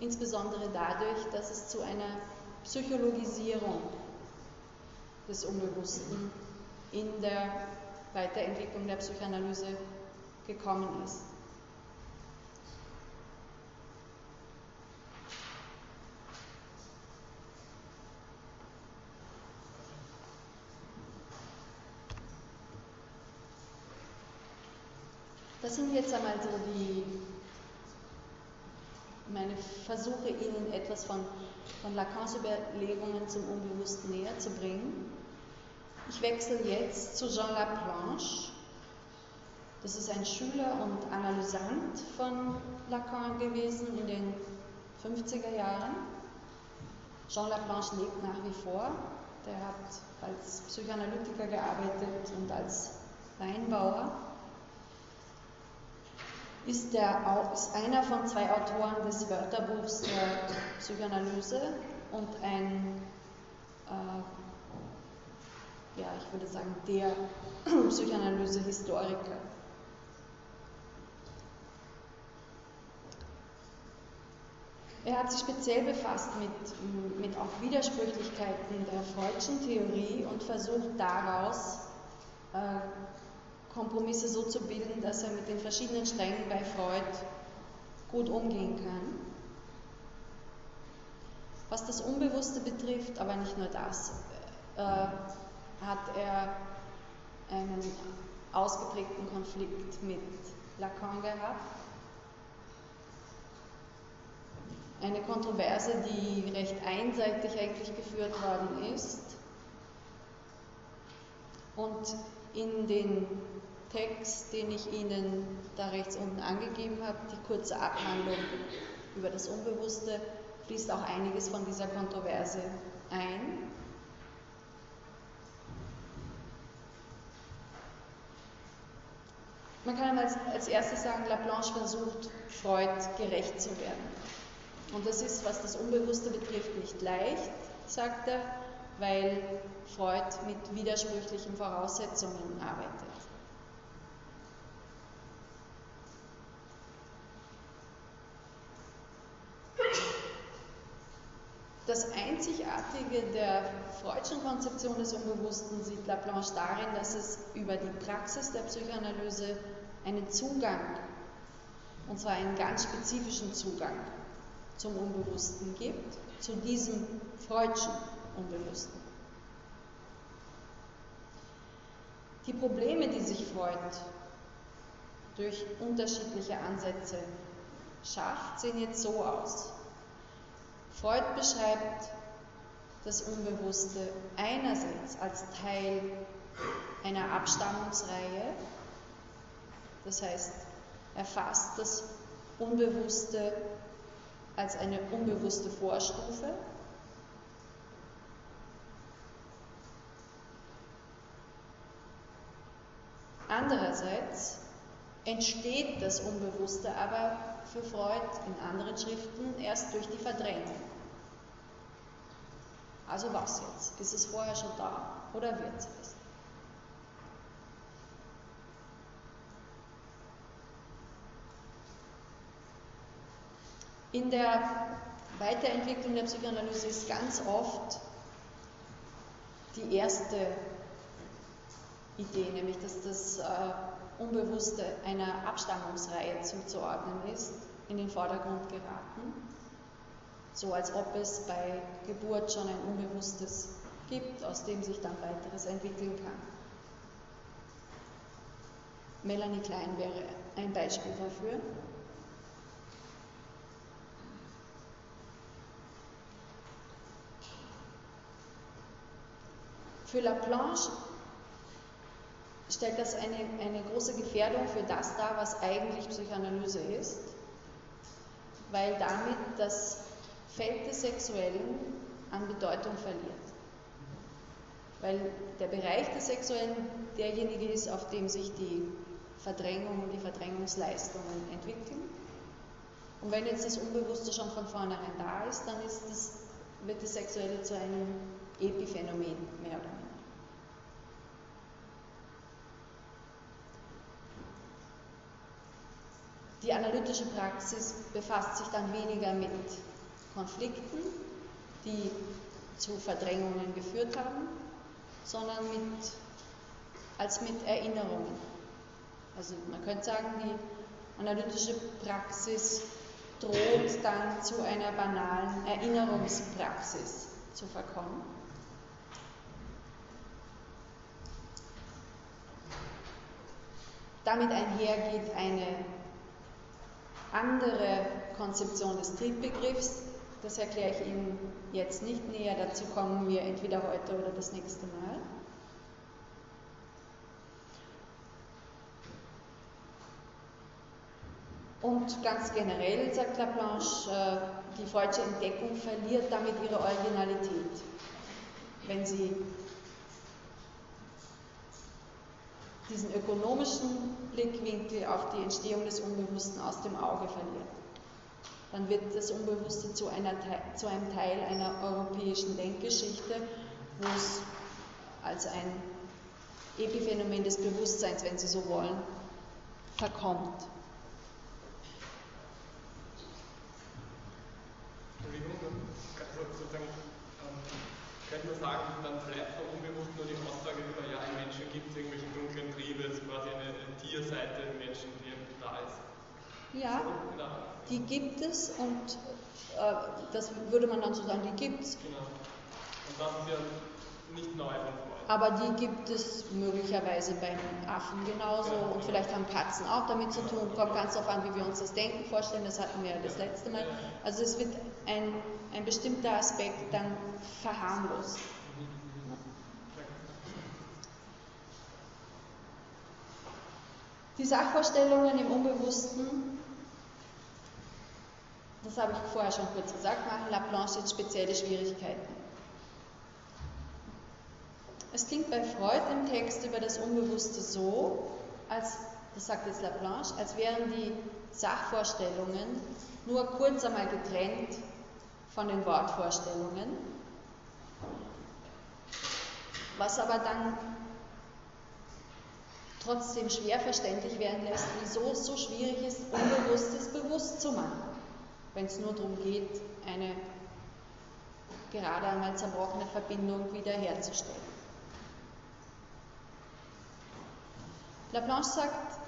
insbesondere dadurch, dass es zu einer Psychologisierung des Unbewussten in der Weiterentwicklung der Psychoanalyse gekommen ist. Das sind jetzt einmal so die meine Versuche, Ihnen etwas von, von Lacans Überlegungen zum Unbewussten näher zu bringen. Ich wechsle jetzt zu Jean Laplanche. Das ist ein Schüler und Analysant von Lacan gewesen in den 50er Jahren. Jean Laplanche lebt nach wie vor. Der hat als Psychoanalytiker gearbeitet und als Weinbauer ist, der, ist einer von zwei Autoren des Wörterbuchs der Psychoanalyse und ein, äh, ja, ich würde sagen, der Psychoanalyse-Historiker. Er hat sich speziell befasst mit, mit auch Widersprüchlichkeiten der Freudschen Theorie und versucht daraus äh, Kompromisse so zu bilden, dass er mit den verschiedenen Strängen bei Freud gut umgehen kann. Was das Unbewusste betrifft, aber nicht nur das, äh, hat er einen ausgeprägten Konflikt mit Lacan gehabt. Eine Kontroverse, die recht einseitig eigentlich geführt worden ist. Und in den Text, den ich Ihnen da rechts unten angegeben habe, die kurze Abhandlung über das Unbewusste, fließt auch einiges von dieser Kontroverse ein. Man kann als, als erstes sagen, Laplanche versucht, Freud gerecht zu werden. Und das ist, was das Unbewusste betrifft, nicht leicht, sagt er, weil Freud mit widersprüchlichen Voraussetzungen arbeitet. Das Einzigartige der Freudschen Konzeption des Unbewussten sieht Laplanche darin, dass es über die Praxis der Psychoanalyse einen Zugang, und zwar einen ganz spezifischen Zugang zum Unbewussten gibt, zu diesem Freudschen Unbewussten. Die Probleme, die sich Freud durch unterschiedliche Ansätze schafft, sehen jetzt so aus. Freud beschreibt das Unbewusste einerseits als Teil einer Abstammungsreihe, das heißt, er fasst das Unbewusste als eine unbewusste Vorstufe. Andererseits entsteht das Unbewusste aber für Freud in anderen Schriften erst durch die Verdrängung. Also was jetzt? Ist es vorher schon da oder wird es? In der Weiterentwicklung der Psychoanalyse ist ganz oft die erste Idee, nämlich dass das Unbewusste einer Abstammungsreihe zuzuordnen ist, in den Vordergrund geraten. So als ob es bei Geburt schon ein Unbewusstes gibt, aus dem sich dann weiteres entwickeln kann. Melanie Klein wäre ein Beispiel dafür. Für Laplanche stellt das eine, eine große Gefährdung für das dar, was eigentlich Psychoanalyse ist, weil damit das Feld des Sexuellen an Bedeutung verliert. Weil der Bereich des Sexuellen derjenige ist, auf dem sich die Verdrängung und die Verdrängungsleistungen entwickeln. Und wenn jetzt das Unbewusste schon von vornherein da ist, dann ist das, wird das Sexuelle zu einem Epiphänomen mehr oder weniger. Die analytische Praxis befasst sich dann weniger mit Konflikten, die zu Verdrängungen geführt haben, sondern mit, als mit Erinnerungen. Also man könnte sagen, die analytische Praxis droht dann zu einer banalen Erinnerungspraxis zu verkommen. Damit einhergeht eine andere Konzeption des Triebbegriffs. Das erkläre ich Ihnen jetzt nicht näher, dazu kommen wir entweder heute oder das nächste Mal. Und ganz generell, sagt Laplanche, äh, die freudsche Entdeckung verliert damit ihre Originalität, wenn sie diesen ökonomischen Blickwinkel auf die Entstehung des Unbewussten aus dem Auge verliert. Dann wird das Unbewusste zu, einer, zu einem Teil einer europäischen Denkgeschichte, wo es als ein Epiphänomen des Bewusstseins, wenn Sie so wollen, verkommt. Entschuldigung, also sozusagen, ähm, könnte man sagen, dann vielleicht im Menschen, die da ist. Ja, Genau. die gibt es und äh, das würde man dann so sagen, die gibt es. genau. Und das ist ja nicht neu von Freud. Aber die gibt es möglicherweise beim Affen genauso und vielleicht haben Katzen auch damit zu tun. Kommt ganz darauf an, wie wir uns das Denken vorstellen. Das hatten wir ja das letzte Mal. Also es wird ein, ein bestimmter Aspekt dann verharmlost. Die Sachvorstellungen im Unbewussten, das habe ich vorher schon kurz gesagt, machen Laplanche jetzt spezielle Schwierigkeiten. Es klingt bei Freud im Text über das Unbewusste so, als, das sagt jetzt Laplanche, als wären die Sachvorstellungen nur kurz einmal getrennt von den Wortvorstellungen, was aber dann trotzdem schwer verständlich werden lässt, wieso es so schwierig ist, Unbewusstes bewusst zu machen, wenn es nur darum geht, eine gerade einmal zerbrochene Verbindung wiederherzustellen. Laplanche sagt,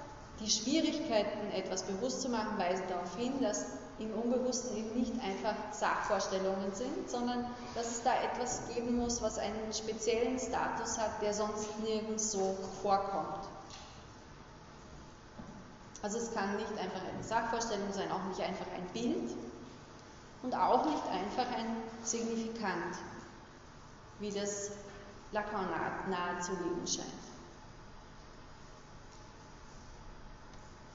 die Schwierigkeiten, etwas bewusst zu machen, weisen darauf hin, dass im Unbewussten eben nicht einfach Sachvorstellungen sind, sondern dass es da etwas geben muss, was einen speziellen Status hat, der sonst nirgends so vorkommt. Also es kann nicht einfach eine Sachvorstellung sein, auch nicht einfach ein Bild und auch nicht einfach ein Signifikant, wie das Lacan nahe zu liegen scheint.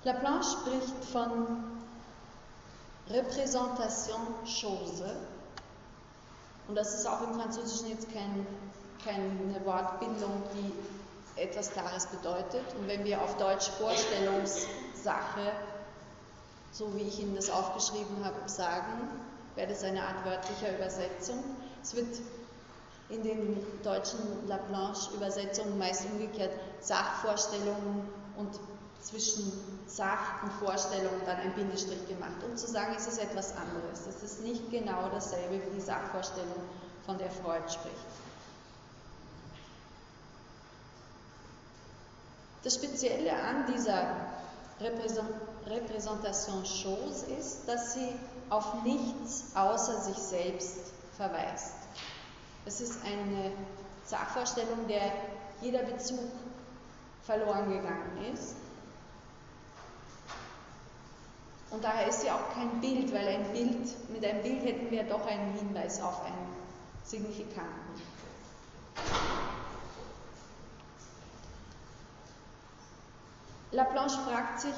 Laplanche spricht von Repräsentation Chose. Und das ist auch im Französischen jetzt kein, keine Wortbildung, die etwas Klares bedeutet. Und wenn wir auf Deutsch Vorstellungssache, so wie ich Ihnen das aufgeschrieben habe, sagen, wäre das eine Art wörtlicher Übersetzung. Es wird in den deutschen Laplanche-Übersetzungen meist umgekehrt Sachvorstellungen und zwischen Sach und Vorstellung dann ein Bindestrich gemacht, um zu sagen, es ist etwas anderes. Es ist nicht genau dasselbe wie die Sachvorstellung, von der Freud spricht. Das Spezielle an dieser Repräsentation Chose ist, dass sie auf nichts außer sich selbst verweist. Es ist eine Sachvorstellung, der jeder Bezug verloren gegangen ist Und daher ist sie auch kein Bild, weil ein Bild, mit einem Bild hätten wir doch einen Hinweis auf einen Signifikanten. Laplanche fragt sich,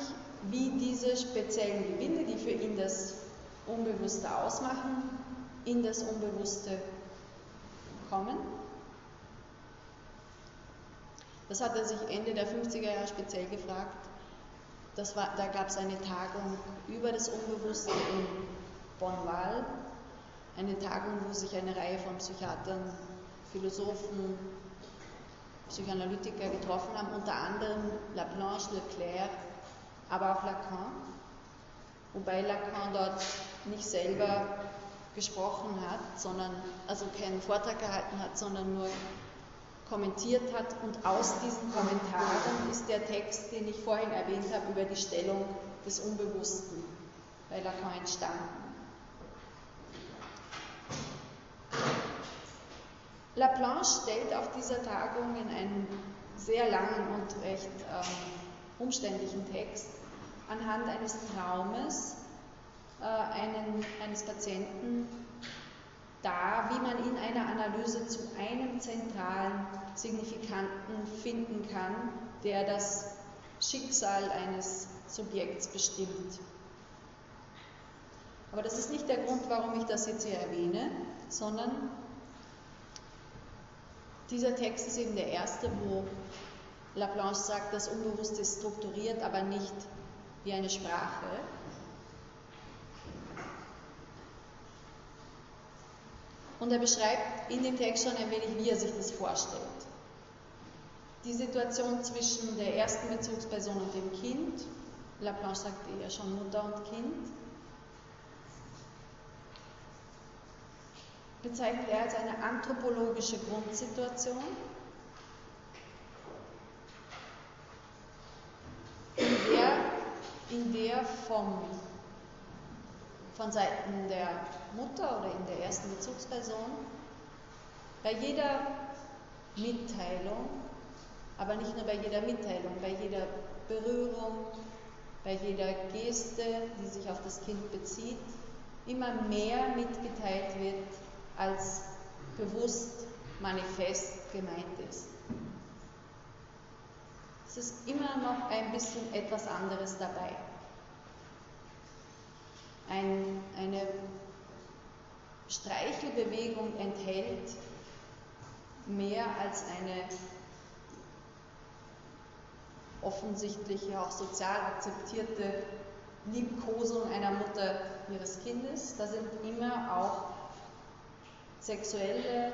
wie diese speziellen Gebilde, die für ihn das Unbewusste ausmachen, in das Unbewusste kommen. Das hat er sich Ende der 50er Jahre speziell gefragt war, da gab es eine Tagung über das Unbewusste in Bonn-Wahl, eine Tagung, wo sich eine Reihe von Psychiatern, Philosophen, Psychoanalytiker getroffen haben, unter anderem Laplanche, Leclerc, aber auch Lacan, wobei Lacan dort nicht selber gesprochen hat, sondern also keinen Vortrag gehalten hat, sondern nur kommentiert hat und aus diesen Kommentaren ist der Text, den ich vorhin erwähnt habe, über die Stellung des Unbewussten bei Lacan entstanden. Laplanche stellt auf dieser Tagung in einem sehr langen und recht ähm, umständlichen Text anhand eines Traumes äh, einen, eines Patienten dar, wie man in einer Analyse zu einem zentralen Signifikanten finden kann, der das Schicksal eines Subjekts bestimmt. Aber das ist nicht der Grund, warum ich das jetzt hier erwähne, sondern dieser Text ist eben der erste, wo Laplanche sagt, das Unbewusste ist strukturiert, aber nicht wie eine Sprache, Und er beschreibt in dem Text schon ein wenig, wie er sich das vorstellt. Die Situation zwischen der ersten Bezugsperson und dem Kind, Laplanche sagt eher schon Mutter und Kind, bezeichnet er als eine anthropologische Grundsituation, in der, in der vom, von Seiten der Mutter oder in der ersten Bezugsperson bei jeder Mitteilung, aber nicht nur bei jeder Mitteilung, bei jeder Berührung, bei jeder Geste, die sich auf das Kind bezieht, immer mehr mitgeteilt wird, als bewusst manifest gemeint ist. Es ist immer noch ein bisschen etwas anderes dabei. Ein, eine Streichelbewegung enthält mehr als eine offensichtlich auch sozial akzeptierte Liebkosung einer Mutter ihres Kindes. Da sind immer auch sexuelle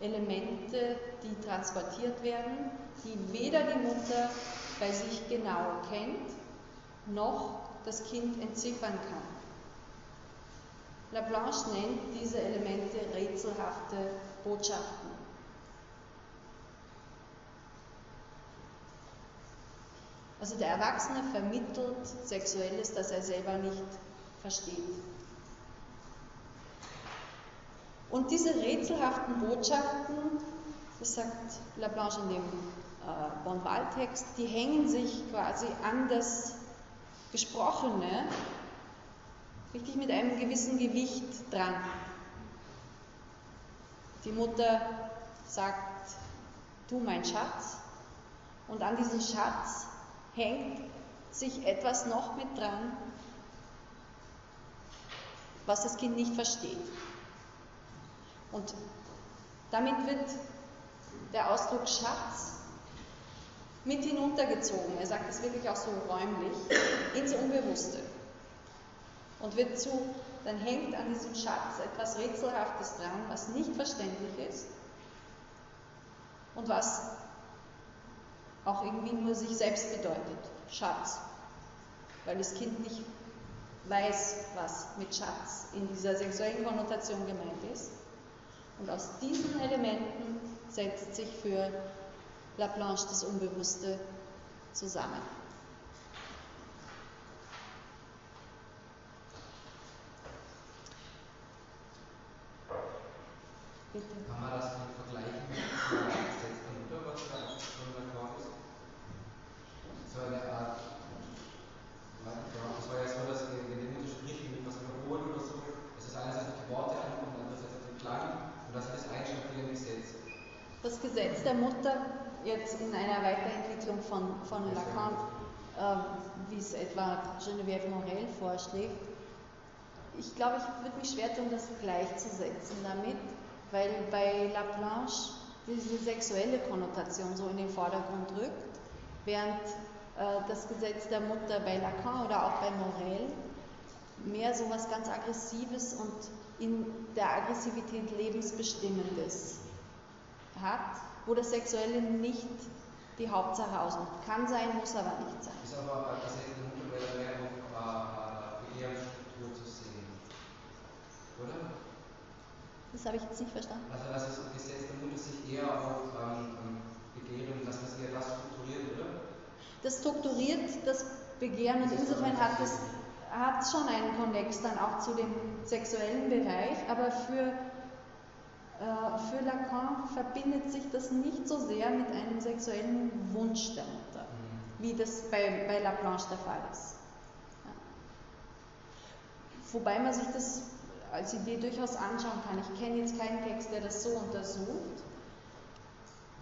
Elemente, die transportiert werden, die weder die Mutter bei sich genau kennt, noch das Kind entziffern kann. Lablanche nennt diese Elemente rätselhafte Botschaften. Also der Erwachsene vermittelt Sexuelles, das er selber nicht versteht. Und diese rätselhaften Botschaften, das sagt Lablanche in dem äh, Bonval-Text, die hängen sich quasi an das Gesprochene, richtig mit einem gewissen Gewicht dran. Die Mutter sagt, du mein Schatz, und an diesen Schatz hängt sich etwas noch mit dran, was das Kind nicht versteht. Und damit wird der Ausdruck Schatz mit hinuntergezogen. Er sagt es wirklich auch so räumlich ins Unbewusste. Und wird zu, dann hängt an diesem Schatz etwas Rätselhaftes dran, was nicht verständlich ist und was auch irgendwie nur sich selbst bedeutet. Schatz. Weil das Kind nicht weiß, was mit Schatz in dieser sexuellen Konnotation gemeint ist. Und aus diesen Elementen setzt sich für Laplanche das Unbewusste zusammen. Bitte. Kann man das vergleichen mit dem Gesetz der Mutter, was da schon Lacan ist? So eine Art, das war ja so, dass wenn die Mutter spricht mit etwas wiederholt oder so, dass es einerseits auf die Worte ankommt, andererseits auf den Klang und das ist Eigenschaft wie ein Gesetz. Das Gesetz der Mutter, jetzt in einer Weiterentwicklung von, von Lacan, äh, wie es etwa Geneviève Morel vorschlägt, ich glaube, ich würde mich schwer tun, das gleichzusetzen damit, weil bei Laplanche diese sexuelle Konnotation so in den Vordergrund rückt, während äh, das Gesetz der Mutter bei Lacan oder auch bei Morel mehr so was ganz Aggressives und in der Aggressivität Lebensbestimmendes hat, wo das Sexuelle nicht die Hauptsache ausmacht. Kann sein, muss aber nicht sein. Ist aber Gesetz Mutter mehr auf äh, Begehrensstruktur zu sehen, oder? Das habe ich jetzt nicht verstanden. Also, dass das Gesetz der Mutter sich eher auf ähm, Begehren, dass das eher das strukturiert, oder? Das strukturiert das Begehren und insofern hat es hat schon einen Konnex dann auch zu dem sexuellen Bereich, aber für, für Lacan verbindet sich das nicht so sehr mit einem sexuellen Wunsch der Mutter, mhm. wie das bei, bei Laplanche der Fall ist. Ja. Wobei man sich das als Idee durchaus anschauen kann. Ich kenne jetzt keinen Text, der das so untersucht.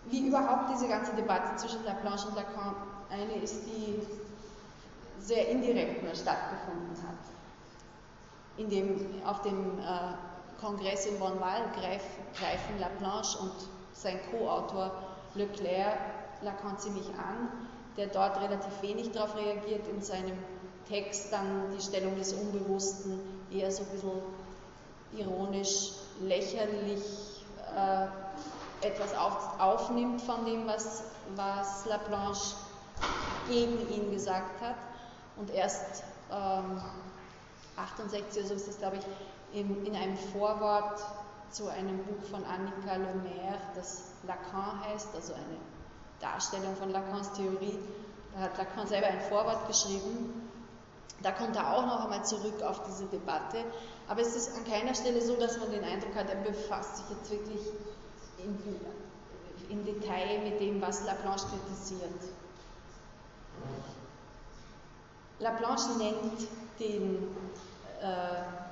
Wie überhaupt diese ganze Debatte zwischen Laplanche und Lacan eine ist, die sehr indirekt nur stattgefunden hat. In dem, auf dem äh, Kongress in Bonval greifen Laplanche und sein Co-Autor Leclerc Lacan ziemlich an, der dort relativ wenig darauf reagiert, in seinem Text dann die Stellung des Unbewussten eher so ein bisschen ironisch, lächerlich äh, etwas auf, aufnimmt von dem, was, was Laplanche gegen ihn gesagt hat. Und erst ähm, 68 oder so ist das, glaube ich, in, in einem Vorwort zu einem Buch von Annika Lemaire, das Lacan heißt, also eine Darstellung von Lacans Theorie. Da hat Lacan selber ein Vorwort geschrieben. Da kommt er auch noch einmal zurück auf diese Debatte. Aber es ist an keiner Stelle so, dass man den Eindruck hat, er befasst sich jetzt wirklich in Detail mit dem, was Laplanche kritisiert. Laplanche nennt den, äh,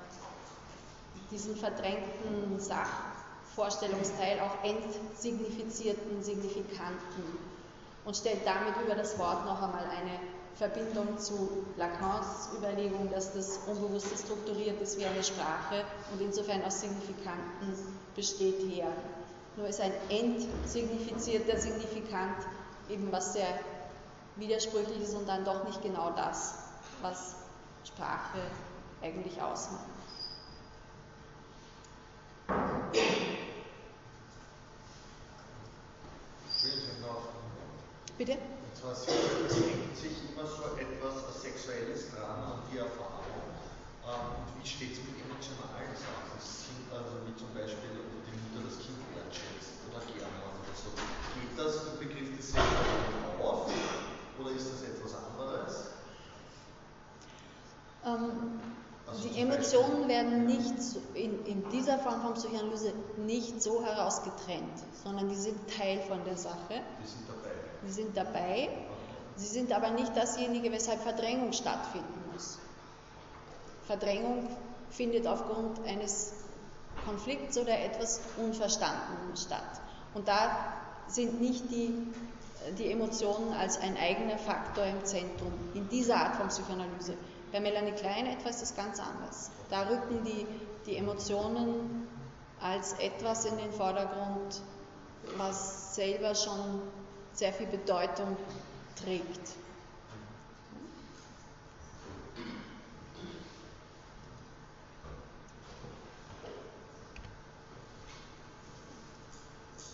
diesen verdrängten Sachvorstellungsteil auch entsignifizierten Signifikanten und stellt damit über das Wort noch einmal eine Verbindung zu Lacans Überlegung, dass das Unbewusste strukturiert ist wie eine Sprache und insofern aus Signifikanten besteht her. Nur ist ein entsignifizierter Signifikant eben was sehr widersprüchlich ist und dann doch nicht genau das, was Sprache eigentlich ausmacht. Bitte? Zwar es hängt sich immer so etwas Sexuelles dran an die Erfahrung. Ähm, und wie steht es mit emotionalen Sachen? Also wie zum Beispiel, ob die Mutter das Kind wertschätzt oder gerne oder so. Geht das im Begriff des Sexuellen auf oder ist das etwas anderes? Ähm, die Emotionen werden nicht in, in, dieser Form von Psychoanalyse nicht so herausgetrennt, sondern die sind Teil von der Sache. Die sind dabei. Die sind dabei. Sie sind aber nicht dasjenige, weshalb Verdrängung stattfinden muss. Verdrängung findet aufgrund eines Konflikts oder etwas Unverstandenen statt. Und da sind nicht die, die Emotionen als ein eigener Faktor im Zentrum in dieser Art von Psychoanalyse. Bei Melanie Klein etwas ist ganz anders. Da rücken die, die Emotionen als etwas in den Vordergrund, was selber schon sehr viel Bedeutung trägt.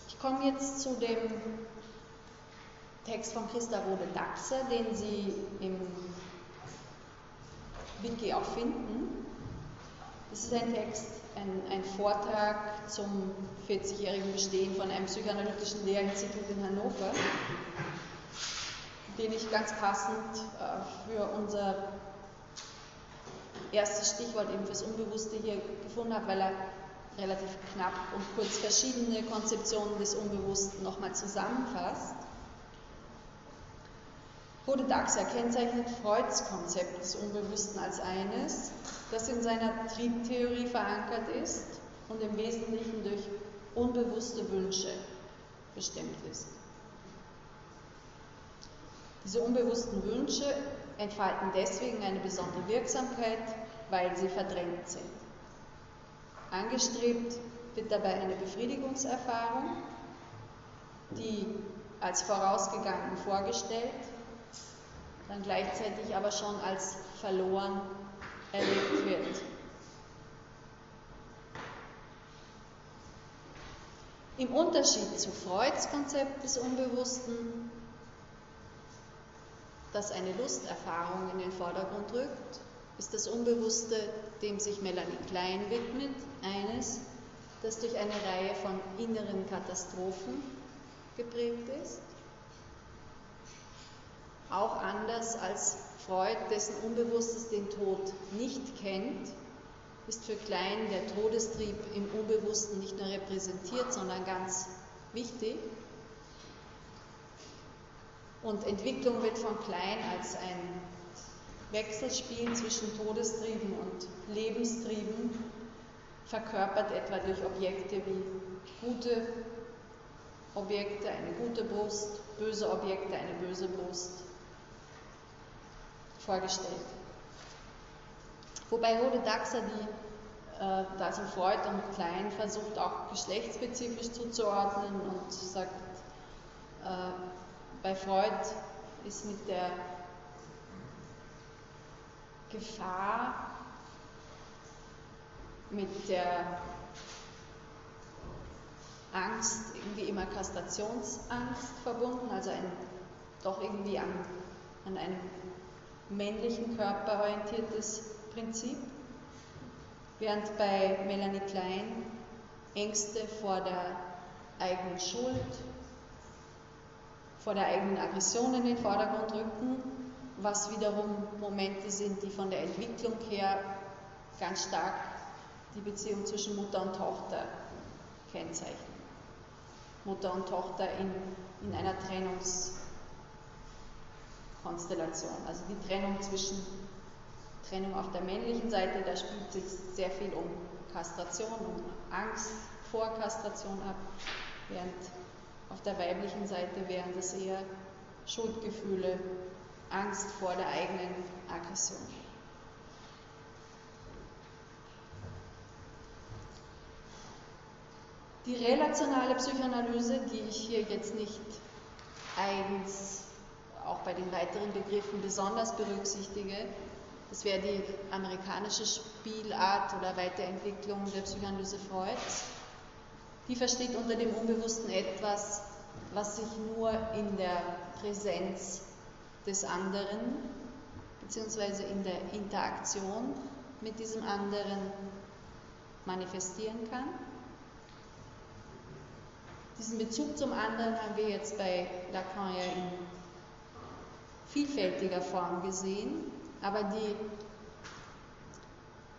Ich komme jetzt zu dem Text von Christa Rode Daxer, den Sie im Wiki auch finden. Das ist ein Text, ein, ein Vortrag zum 40-jährigen Bestehen von einem psychoanalytischen Lehrinstitut in Hannover, den ich ganz passend äh, für unser erstes Stichwort eben fürs Unbewusste hier gefunden habe, weil er relativ knapp und kurz verschiedene Konzeptionen des Unbewussten nochmal zusammenfasst. Bode Daxer kennzeichnet Freuds Konzept des Unbewussten als eines, das in seiner Triebtheorie verankert ist und im Wesentlichen durch unbewusste Wünsche bestimmt ist. Diese unbewussten Wünsche entfalten deswegen eine besondere Wirksamkeit, weil sie verdrängt sind. Angestrebt wird dabei eine Befriedigungserfahrung, die als vorausgegangen vorgestellt dann gleichzeitig aber schon als verloren erlebt wird. Im Unterschied zu Freuds Konzept des Unbewussten, das eine Lusterfahrung in den Vordergrund rückt, ist das Unbewusste, dem sich Melanie Klein widmet, eines, das durch eine Reihe von inneren Katastrophen geprägt ist auch anders als Freud, dessen Unbewusstes den Tod nicht kennt, ist für Klein der Todestrieb im Unbewussten nicht nur repräsentiert, sondern ganz wichtig. Und Entwicklung wird von Klein als ein Wechselspiel zwischen Todestrieben und Lebenstrieben verkörpert, etwa durch Objekte wie gute Objekte, eine gute Brust, böse Objekte, eine böse Brust, vorgestellt. Wobei Rode Daxer die, äh, also Freud und Klein versucht auch geschlechtsspezifisch zuzuordnen und sagt, äh, bei Freud ist mit der Gefahr, mit der Angst irgendwie immer Kastrationsangst verbunden, also ein, doch irgendwie an, an einem männlichen Körper orientiertes Prinzip, während bei Melanie Klein Ängste vor der eigenen Schuld, vor der eigenen Aggression in den Vordergrund rücken, was wiederum Momente sind, die von der Entwicklung her ganz stark die Beziehung zwischen Mutter und Tochter kennzeichnen. Mutter und Tochter in, in einer Trennungskonstellation. Also die Trennung zwischen Trennung auf der männlichen Seite, da spielt sich sehr viel um Kastration, um Angst vor Kastration ab, während auf der weiblichen Seite wären das eher Schuldgefühle, Angst vor der eigenen Aggression. Die relationale Psychoanalyse, die ich hier jetzt nicht eigens auch bei den weiteren Begriffen besonders berücksichtige, das wäre die amerikanische Spielart oder Weiterentwicklung der Psychoanalyse Freuds. Die versteht unter dem Unbewussten etwas, was sich nur in der Präsenz des anderen bzw. in der Interaktion mit diesem anderen manifestieren kann. Diesen Bezug zum anderen haben wir jetzt bei Lacan ja in vielfältiger Form gesehen, aber die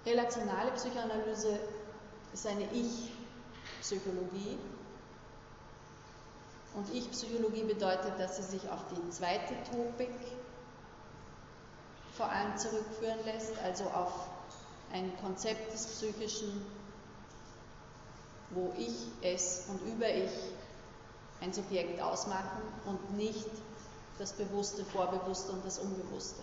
relationale Psychoanalyse ist eine Ich-Psychologie. Und Ich-Psychologie bedeutet, dass sie sich auf die zweite Topik vor allem zurückführen lässt, also auf ein Konzept des Psychischen, wo ich, es und über ich ein Subjekt ausmachen und nicht das Bewusste, Vorbewusste und das Unbewusste.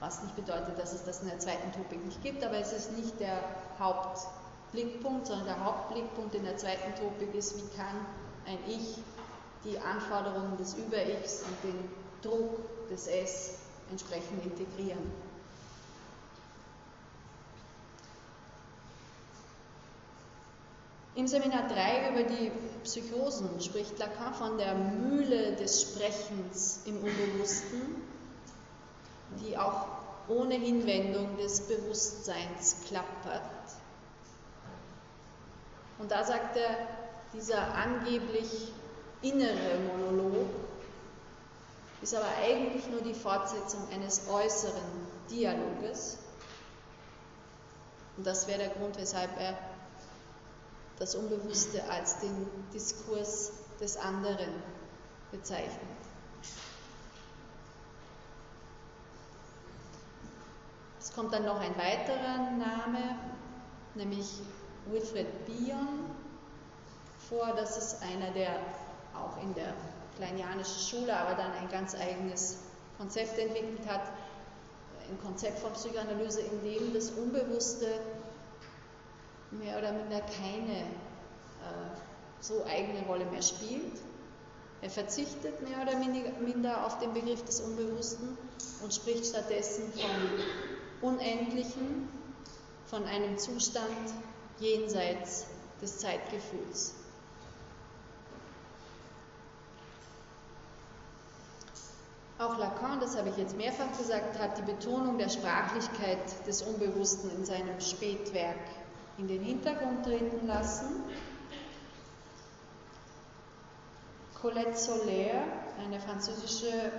Was nicht bedeutet, dass es das in der zweiten Topik nicht gibt, aber es ist nicht der Hauptblickpunkt, sondern der Hauptblickpunkt in der zweiten Topik ist, wie kann ein Ich die Anforderungen des Über-Ichs und den Druck des Es entsprechend integrieren. Im Seminar 3 über die Psychosen spricht Lacan von der Mühle des Sprechens im Unbewussten, die auch ohne Hinwendung des Bewusstseins klappert. Und da sagt er, dieser angeblich innere Monolog ist aber eigentlich nur die Fortsetzung eines äußeren Dialoges. Und das wäre der Grund, weshalb er das Unbewusste als den Diskurs des anderen bezeichnet. Es kommt dann noch ein weiterer Name, nämlich Wilfred Bion vor. Das ist einer, der auch in der kleinianischen Schule, aber dann ein ganz eigenes Konzept entwickelt hat. Ein Konzept von Psychoanalyse, in dem das Unbewusste mehr oder minder keine äh, so eigene Rolle mehr spielt. Er verzichtet mehr oder minder auf den Begriff des Unbewussten und spricht stattdessen vom Unendlichen, von einem Zustand jenseits des Zeitgefühls. Auch Lacan, das habe ich jetzt mehrfach gesagt, hat die Betonung der Sprachlichkeit des Unbewussten in seinem Spätwerk in den Hintergrund treten lassen. Colette Soler, eine französische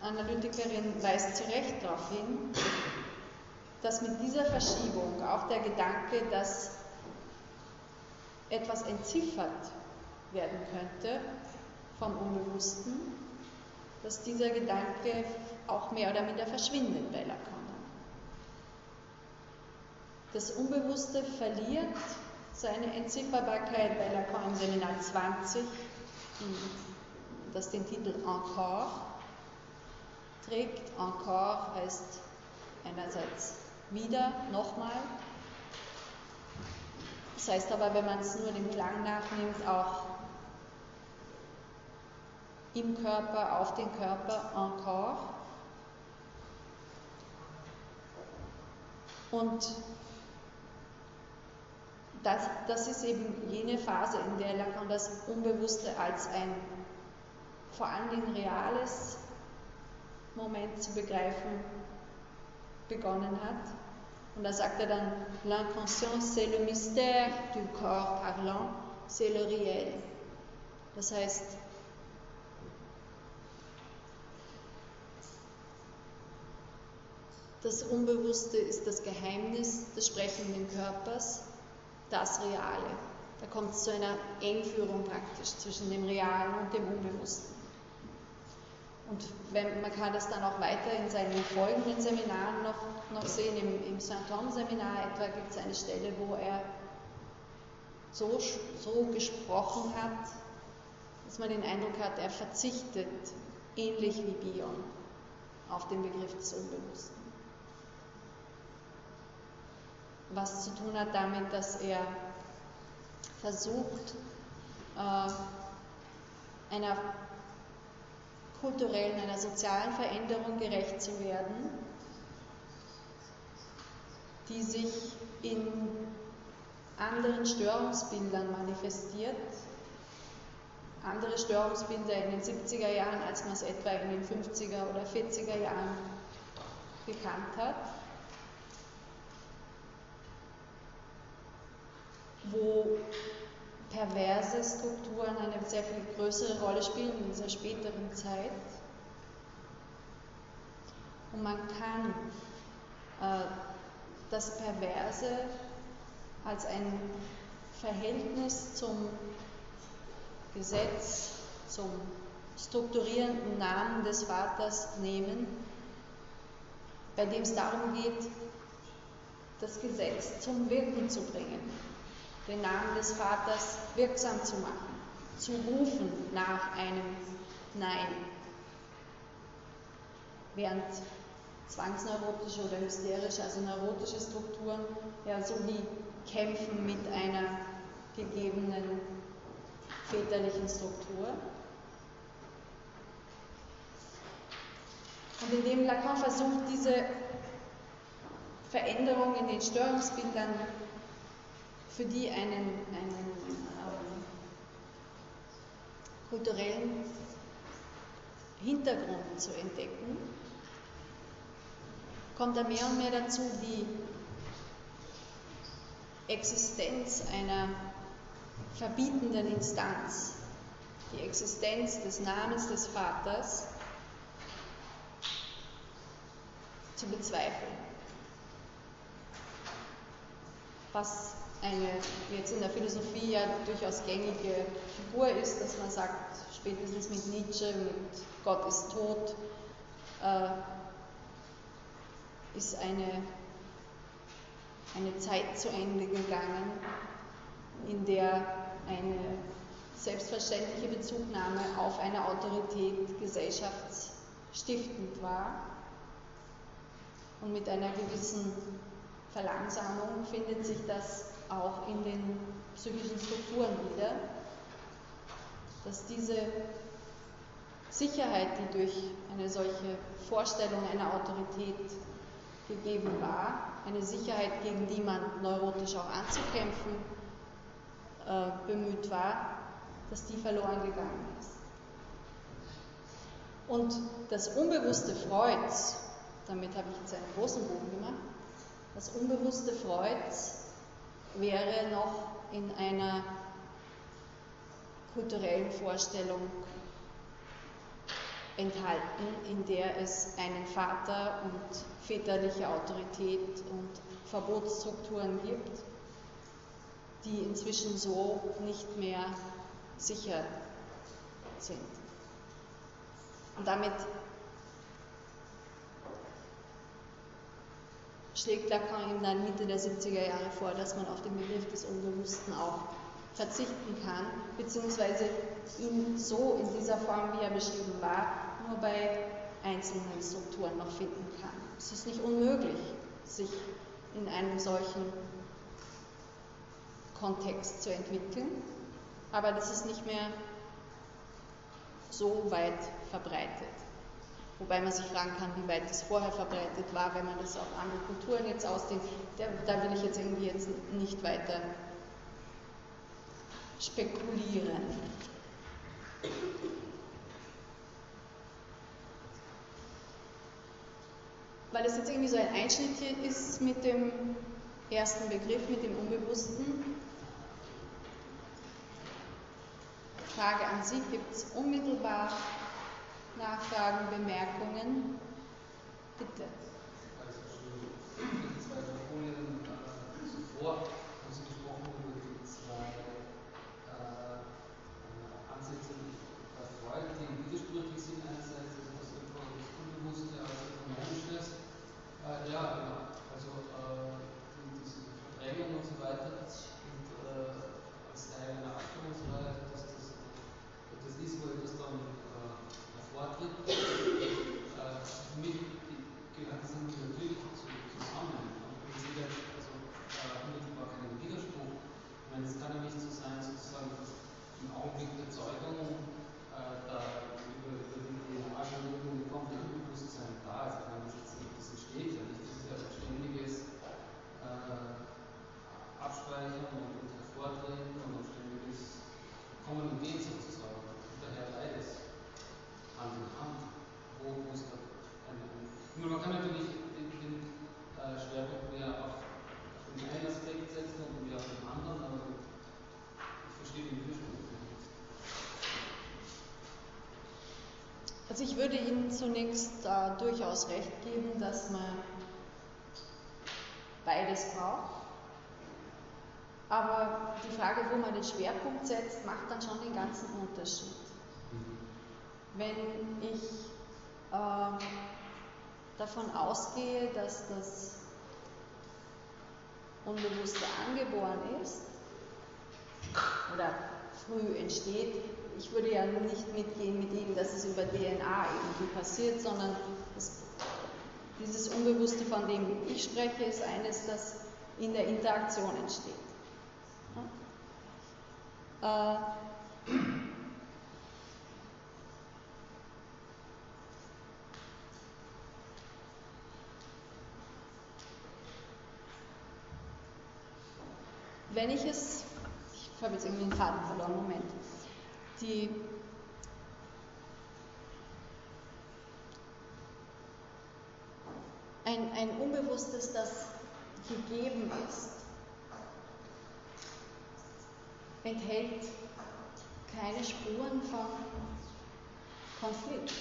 Analytikerin, weist zu Recht darauf hin, dass mit dieser Verschiebung auch der Gedanke, dass etwas entziffert werden könnte vom Unbewussten, dass dieser Gedanke auch mehr oder minder verschwindet bei Lacan. Das Unbewusste verliert seine Entzifferbarkeit bei Lacan im Seminar 20, das den Titel Encore trägt. Encore heißt einerseits wieder, nochmal. Das heißt aber, wenn man es nur dem Klang nachnimmt, auch im Körper, auf den Körper, encore. Und das, das ist eben jene Phase, in der Lacan das Unbewusste als ein vor allen Dingen reales Moment zu begreifen begonnen hat. Und da sagt er dann, l'inconscient c'est le mystère du corps parlant, c'est le réel. Das heißt, das Unbewusste ist das Geheimnis des sprechenden Körpers, das Reale. Da kommt es zu einer Engführung praktisch zwischen dem Realen und dem Unbewussten. Und wenn, man kann das dann auch weiter in seinen folgenden Seminaren noch, noch sehen. Im, im Saint-Tom-Seminar etwa gibt es eine Stelle, wo er so, so gesprochen hat, dass man den Eindruck hat, er verzichtet, ähnlich wie Bion, auf den Begriff des Unbewussten. Was zu tun hat damit, dass er versucht, äh, einer kulturellen, einer sozialen Veränderung gerecht zu werden, die sich in anderen Störungsbildern manifestiert. Andere Störungsbilder in den 70er Jahren, als man es etwa in den 50er oder 40er Jahren gekannt hat. Wo perverse Strukturen eine sehr viel größere Rolle spielen in dieser späteren Zeit. Und man kann äh, das Perverse als ein Verhältnis zum Gesetz, zum strukturierenden Namen des Vaters nehmen, bei dem es darum geht, das Gesetz zum Wirken zu bringen den Namen des Vaters wirksam zu machen, zu rufen nach einem Nein. Während zwangsneurotische oder hysterische, also neurotische Strukturen, ja so wie kämpfen mit einer gegebenen väterlichen Struktur. Und indem Lacan versucht, diese Veränderung in den Störungsbildern für die einen, einen ähm, kulturellen Hintergrund zu entdecken, kommt er mehr und mehr dazu, die Existenz einer verbietenden Instanz, die Existenz des Namens des Vaters zu bezweifeln. Was eine jetzt in der Philosophie ja durchaus gängige Figur ist, dass man sagt, spätestens mit Nietzsche, mit Gott ist tot, äh, ist eine, eine Zeit zu Ende gegangen, in der eine selbstverständliche Bezugnahme auf eine Autorität gesellschaftsstiftend war und mit einer gewissen Verlangsamung findet sich das auch in den psychischen Strukturen wieder, dass diese Sicherheit, die durch eine solche Vorstellung einer Autorität gegeben war, eine Sicherheit, gegen die man neurotisch auch anzukämpfen äh, bemüht war, dass die verloren gegangen ist. Und das Unbewusste Freuds, damit habe ich jetzt einen großen Bogen gemacht, das Unbewusste Freuds wäre noch in einer kulturellen Vorstellung enthalten, in der es einen Vater und väterliche Autorität und Verbotsstrukturen gibt, die inzwischen so nicht mehr sicher sind. Und damit schlägt Lacan in der Mitte der 70er Jahre vor, dass man auf den Begriff des Unbewussten auch verzichten kann, beziehungsweise ihn so in dieser Form, wie er beschrieben war, nur bei einzelnen Strukturen noch finden kann. Es ist nicht unmöglich, sich in einem solchen Kontext zu entwickeln, aber das ist nicht mehr so weit verbreitet. Wobei man sich fragen kann, wie weit das vorher verbreitet war, wenn man das auf andere Kulturen jetzt ausdehnt. Da, da will ich jetzt irgendwie jetzt nicht weiter spekulieren. weil es jetzt irgendwie so ein Einschnitt hier ist mit dem ersten Begriff, mit dem Unbewussten. Frage an Sie, gibt es unmittelbar Nachfragen, Bemerkungen? Bitte. Also zwei Folien äh, zuvor haben Sie gesprochen über die zwei äh, Ansätze bei Freud, die widersprüchlich sind. Einerseits also das Unbewusste als ökonomisches. Äh, ja, genau. Also äh, diese Verdrängung und so weiter und äh, als Teil einer Abstimmungsreihe, dass das das ist, wo etwas dann äh, hervortritt. Äh, für mich gehört das irgendwie natürlich zu, zusammen. Und ich sehe da also, äh, unmittelbar keinen Widerspruch. Ich meine, es kann ja nicht so sein, sozusagen, dass im Augenblick der Zeugung äh, da über, über die DNA schon irgendeine Form von Unbewusstsein da ist. Ich meine, das, ist, das entsteht ja nicht. Das ist ja ein ständiges äh, Abspeichern und, und Hervortreten und ein ständiges Kommen und Gehen sozusagen. Und daher beides Hand in Hand. Wo, wo ist da ein, ein nur man kann natürlich den, den äh, Schwerpunkt mehr auf, auf den einen Aspekt setzen und mehr auf den anderen, aber ich verstehe den Widerspruch nicht. Also ich würde Ihnen zunächst äh, durchaus recht geben, dass man beides braucht. Aber die Frage, wo man den Schwerpunkt setzt, macht dann schon den ganzen Unterschied. Wenn ich äh, davon ausgehe, dass das Unbewusste angeboren ist oder früh entsteht, ich würde ja nicht mitgehen mit Ihnen, dass es über DNA irgendwie passiert, sondern das, dieses Unbewusste, von dem ich spreche, ist eines, das in der Interaktion entsteht. Äh, wenn ich es, ich habe jetzt irgendwie den Faden verloren, Moment, die ein, ein Unbewusstes, das gegeben ist, enthält keine Spuren von Konflikt.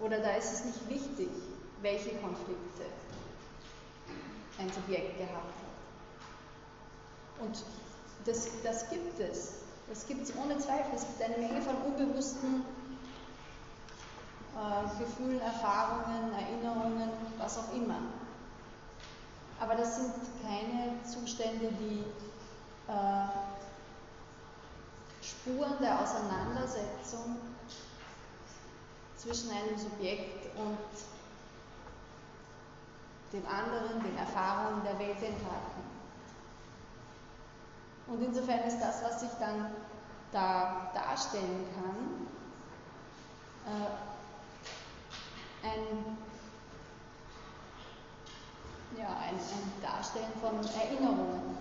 Oder da ist es nicht wichtig, welche Konflikte ein Subjekt gehabt hat. Und das, das gibt es. Das gibt es ohne Zweifel. Es gibt eine Menge von unbewussten äh, Gefühlen, Erfahrungen, Erinnerungen, was auch immer. Aber das sind keine Zustände, die äh, Spuren der Auseinandersetzung zwischen einem Subjekt und dem anderen, den Erfahrungen der Welt enthalten. Und insofern ist das, was sich dann da darstellen kann, äh, ein, ja, ein, ein Darstellen von Erinnerungen.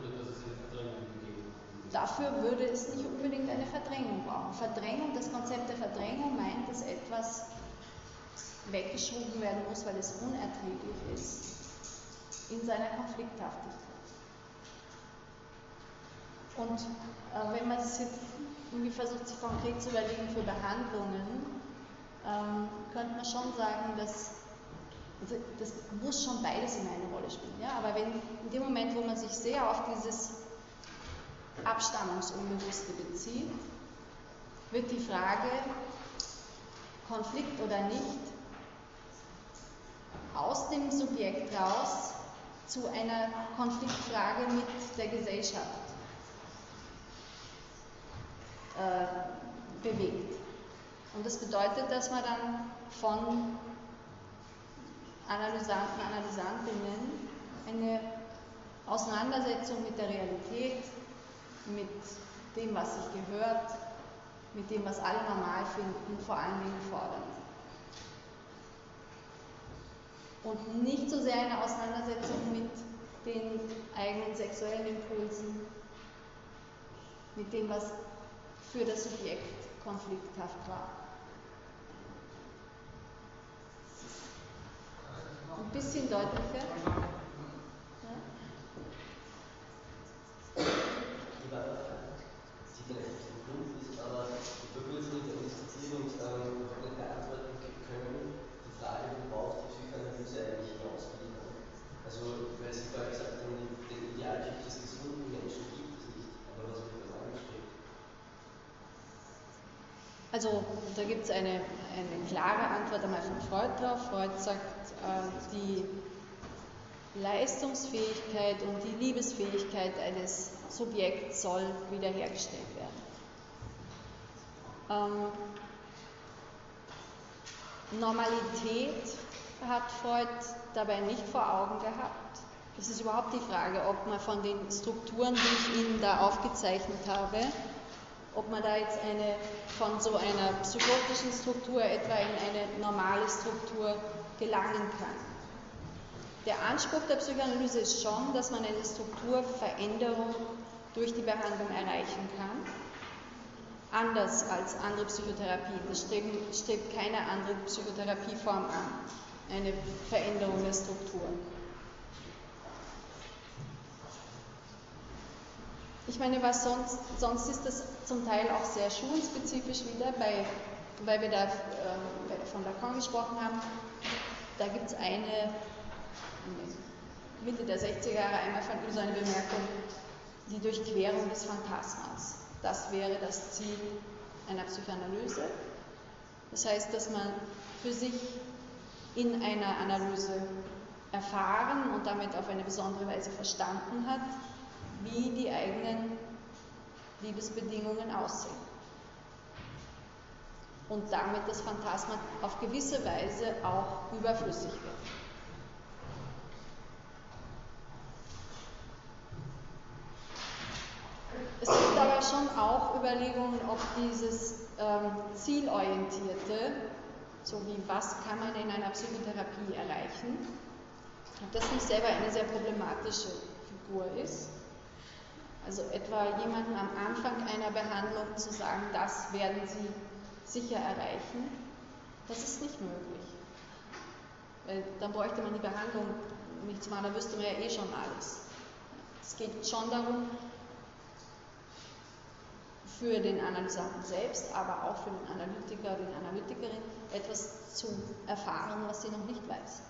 Oder dass es eine Verdrängung gegeben hat. Dafür würde es nicht unbedingt eine Verdrängung brauchen. Verdrängung, das Konzept der Verdrängung meint, dass etwas weggeschoben werden muss, weil es unerträglich ist in seiner Konflikthaftigkeit. Und äh, wenn man es jetzt irgendwie versucht, sich konkret zu überlegen für Behandlungen, ähm, könnte man schon sagen, dass also das muss schon beides immer eine Rolle spielen. Ja? Aber wenn in dem Moment, wo man sich sehr auf dieses Abstammungsunbewusste bezieht, wird die Frage, Konflikt oder nicht, aus dem Subjekt raus zu einer Konfliktfrage mit der Gesellschaft äh, bewegt. Und das bedeutet, dass man dann von Analysanten, Analysantinnen eine Auseinandersetzung mit der Realität, mit dem, was sich gehört, mit dem, was alle normal finden, vor allen Dingen fordert. Und nicht so sehr eine Auseinandersetzung mit den eigenen sexuellen Impulsen, mit dem, was für das Subjekt konflikthaft war. Ein bisschen deutlicher. Ja? Die die Grund ist, aber vor kurzem diagnostiziert und ähm, habe nicht beantworten können, die Frage, wo braucht die Psychoanalyse eigentlich hinausliefern? Vorher gesagt haben, den Idealtyp des gesunden Menschen gibt es nicht, aber was wird das angestrebt? Also da gibt es eine, eine klare Antwort einmal von Freud drauf. Freud sagt, äh, die Leistungsfähigkeit und die Liebesfähigkeit eines Subjekts soll wiederhergestellt werden. Ähm, Normalität hat Freud dabei nicht vor Augen gehabt. Es ist überhaupt die Frage, ob man von den Strukturen, die ich Ihnen da aufgezeichnet habe, ob man da jetzt eine von so einer psychotischen Struktur etwa in eine normale Struktur gelangen kann. Der Anspruch der Psychoanalyse ist schon, dass man eine Strukturveränderung durch die Behandlung erreichen kann. Anders als andere Psychotherapien. Das strebt, keine andere Psychotherapieform an. Eine Veränderung der Struktur. Ich meine, was sonst, sonst ist das zum Teil auch sehr schulenspezifisch wieder, bei, weil wir da äh, von Lacan gesprochen haben. Da gibt es eine, Mitte der 60er Jahre einmal von so eine Bemerkung, die Durchquerung des Phantasmas. Das wäre das Ziel einer Psychoanalyse. Das heißt, dass man für sich in einer Analyse erfahren und damit auf eine besondere Weise verstanden hat, wie die eigenen Liebesbedingungen aussehen. Und damit das Phantasma auf gewisse Weise auch überflüssig wird. Es gibt aber schon auch Überlegungen, ob dieses ähm, zielorientierte, so wie was kann man in einer Psychotherapie erreichen, ob das nicht selber eine sehr problematische Figur ist. Also etwa jemandem am Anfang einer Behandlung zu sagen, das werden Sie sicher erreichen, das ist nicht möglich. Weil dann bräuchte man die Behandlung nichts machen, da wüsste man ja eh schon alles. Es geht schon darum, für den Analysanten selbst, aber auch für den Analytiker, die Analytikerin, etwas zu erfahren, was sie noch nicht weiß.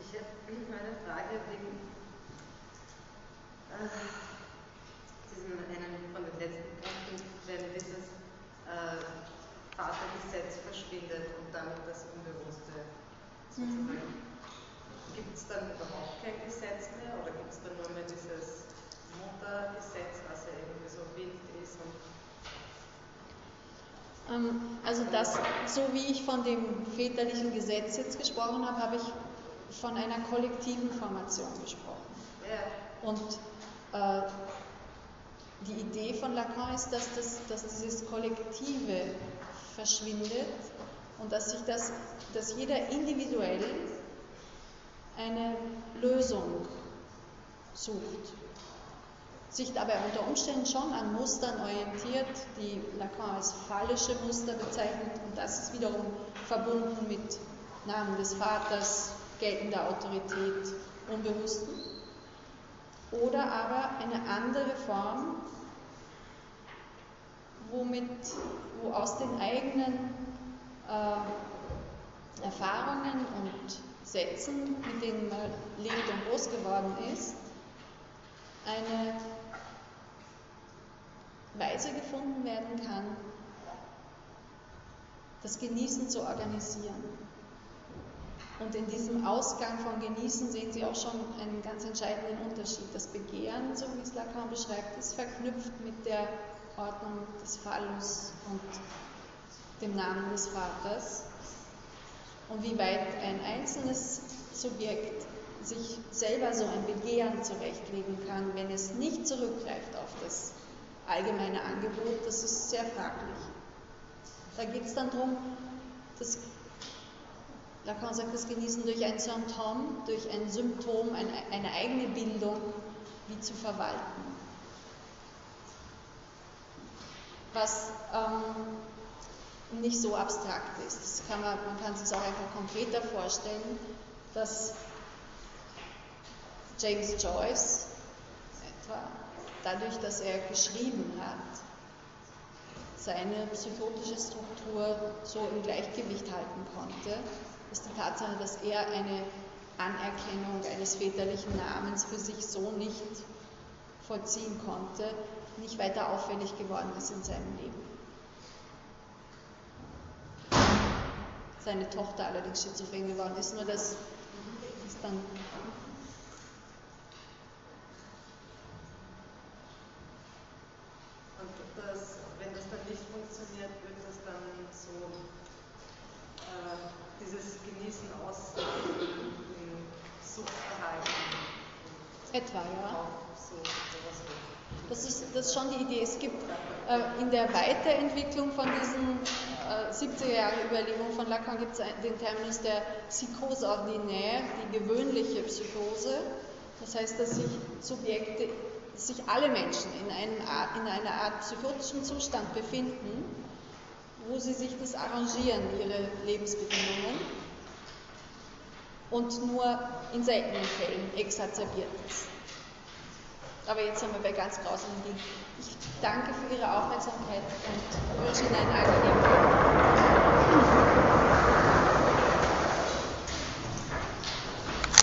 Ich habe eine Frage wegen äh, diesem einen von den letzten Punkten, wenn dieses äh, Vatergesetz verschwindet und damit das Unbewusste sozusagen. Mhm. Gibt es dann überhaupt kein Gesetz mehr oder gibt es dann nur mehr dieses Muttergesetz, was ja irgendwie so wild ist und ähm, also das, so wie ich von dem väterlichen Gesetz jetzt gesprochen habe, habe ich von einer kollektiven Formation gesprochen. Und äh, die Idee von Lacan ist, dass, das, dass dieses Kollektive verschwindet und dass sich das, dass jeder individuell eine Lösung sucht, sich dabei unter Umständen schon an Mustern orientiert, die Lacan als fallische Muster bezeichnet und das ist wiederum verbunden mit Namen des Vaters, geltender Autorität Unbewussten. Oder aber eine andere Form, womit, wo aus den eigenen äh, Erfahrungen und Sätzen, mit denen man lebt und groß geworden ist, eine Weise gefunden werden kann, das Genießen zu organisieren. Und in diesem Ausgang von Genießen sehen Sie auch schon einen ganz entscheidenden Unterschied. Das Begehren, so wie es Lacan beschreibt, ist verknüpft mit der Ordnung des Phallus und dem Namen des Vaters. Und wie weit ein einzelnes Subjekt sich selber so ein Begehren zurechtlegen kann, wenn es nicht zurückgreift auf das allgemeine Angebot, das ist sehr fraglich. Da geht es dann darum, das Lacan sagt, das Genießen durch ein Symptom, durch ein Symptom, eine, eine eigene Bildung, wie zu verwalten. Was ähm, nicht so abstrakt ist. Kann man, man kann sich auch einfach konkreter vorstellen, dass James Joyce etwa dadurch, dass er geschrieben hat, seine psychotische Struktur so im Gleichgewicht halten konnte, ist die Tatsache, dass er eine Anerkennung eines väterlichen Namens für sich so nicht vollziehen konnte, nicht weiter auffällig geworden ist in seinem Leben. Seine Tochter allerdings schizophren geworden ist, nur das ist dann Und das, wenn das dann nicht funktioniert, wird das dann so äh, dieses Genießen aus im Suchtverhalten. Etwa, ja. Das ist, das ist schon die Idee. Es gibt äh, in der Weiterentwicklung von diesen äh, 70er Jahre Überlegungen von Lacan gibt es den Terminus der Psychose ordinaire, die gewöhnliche Psychose. Das heißt, dass sich Subjekte, dass sich alle Menschen in, einem Art, in einer Art psychotischen Zustand befinden, wo sie sich das arrangieren, ihre Lebensbedingungen, und nur in seltenen Fällen exazerbiert ist. Aber jetzt sind wir bei ganz grausamen Dingen. Ich danke für Ihre Aufmerksamkeit und wünsche Ihnen einen angenehmen Tag.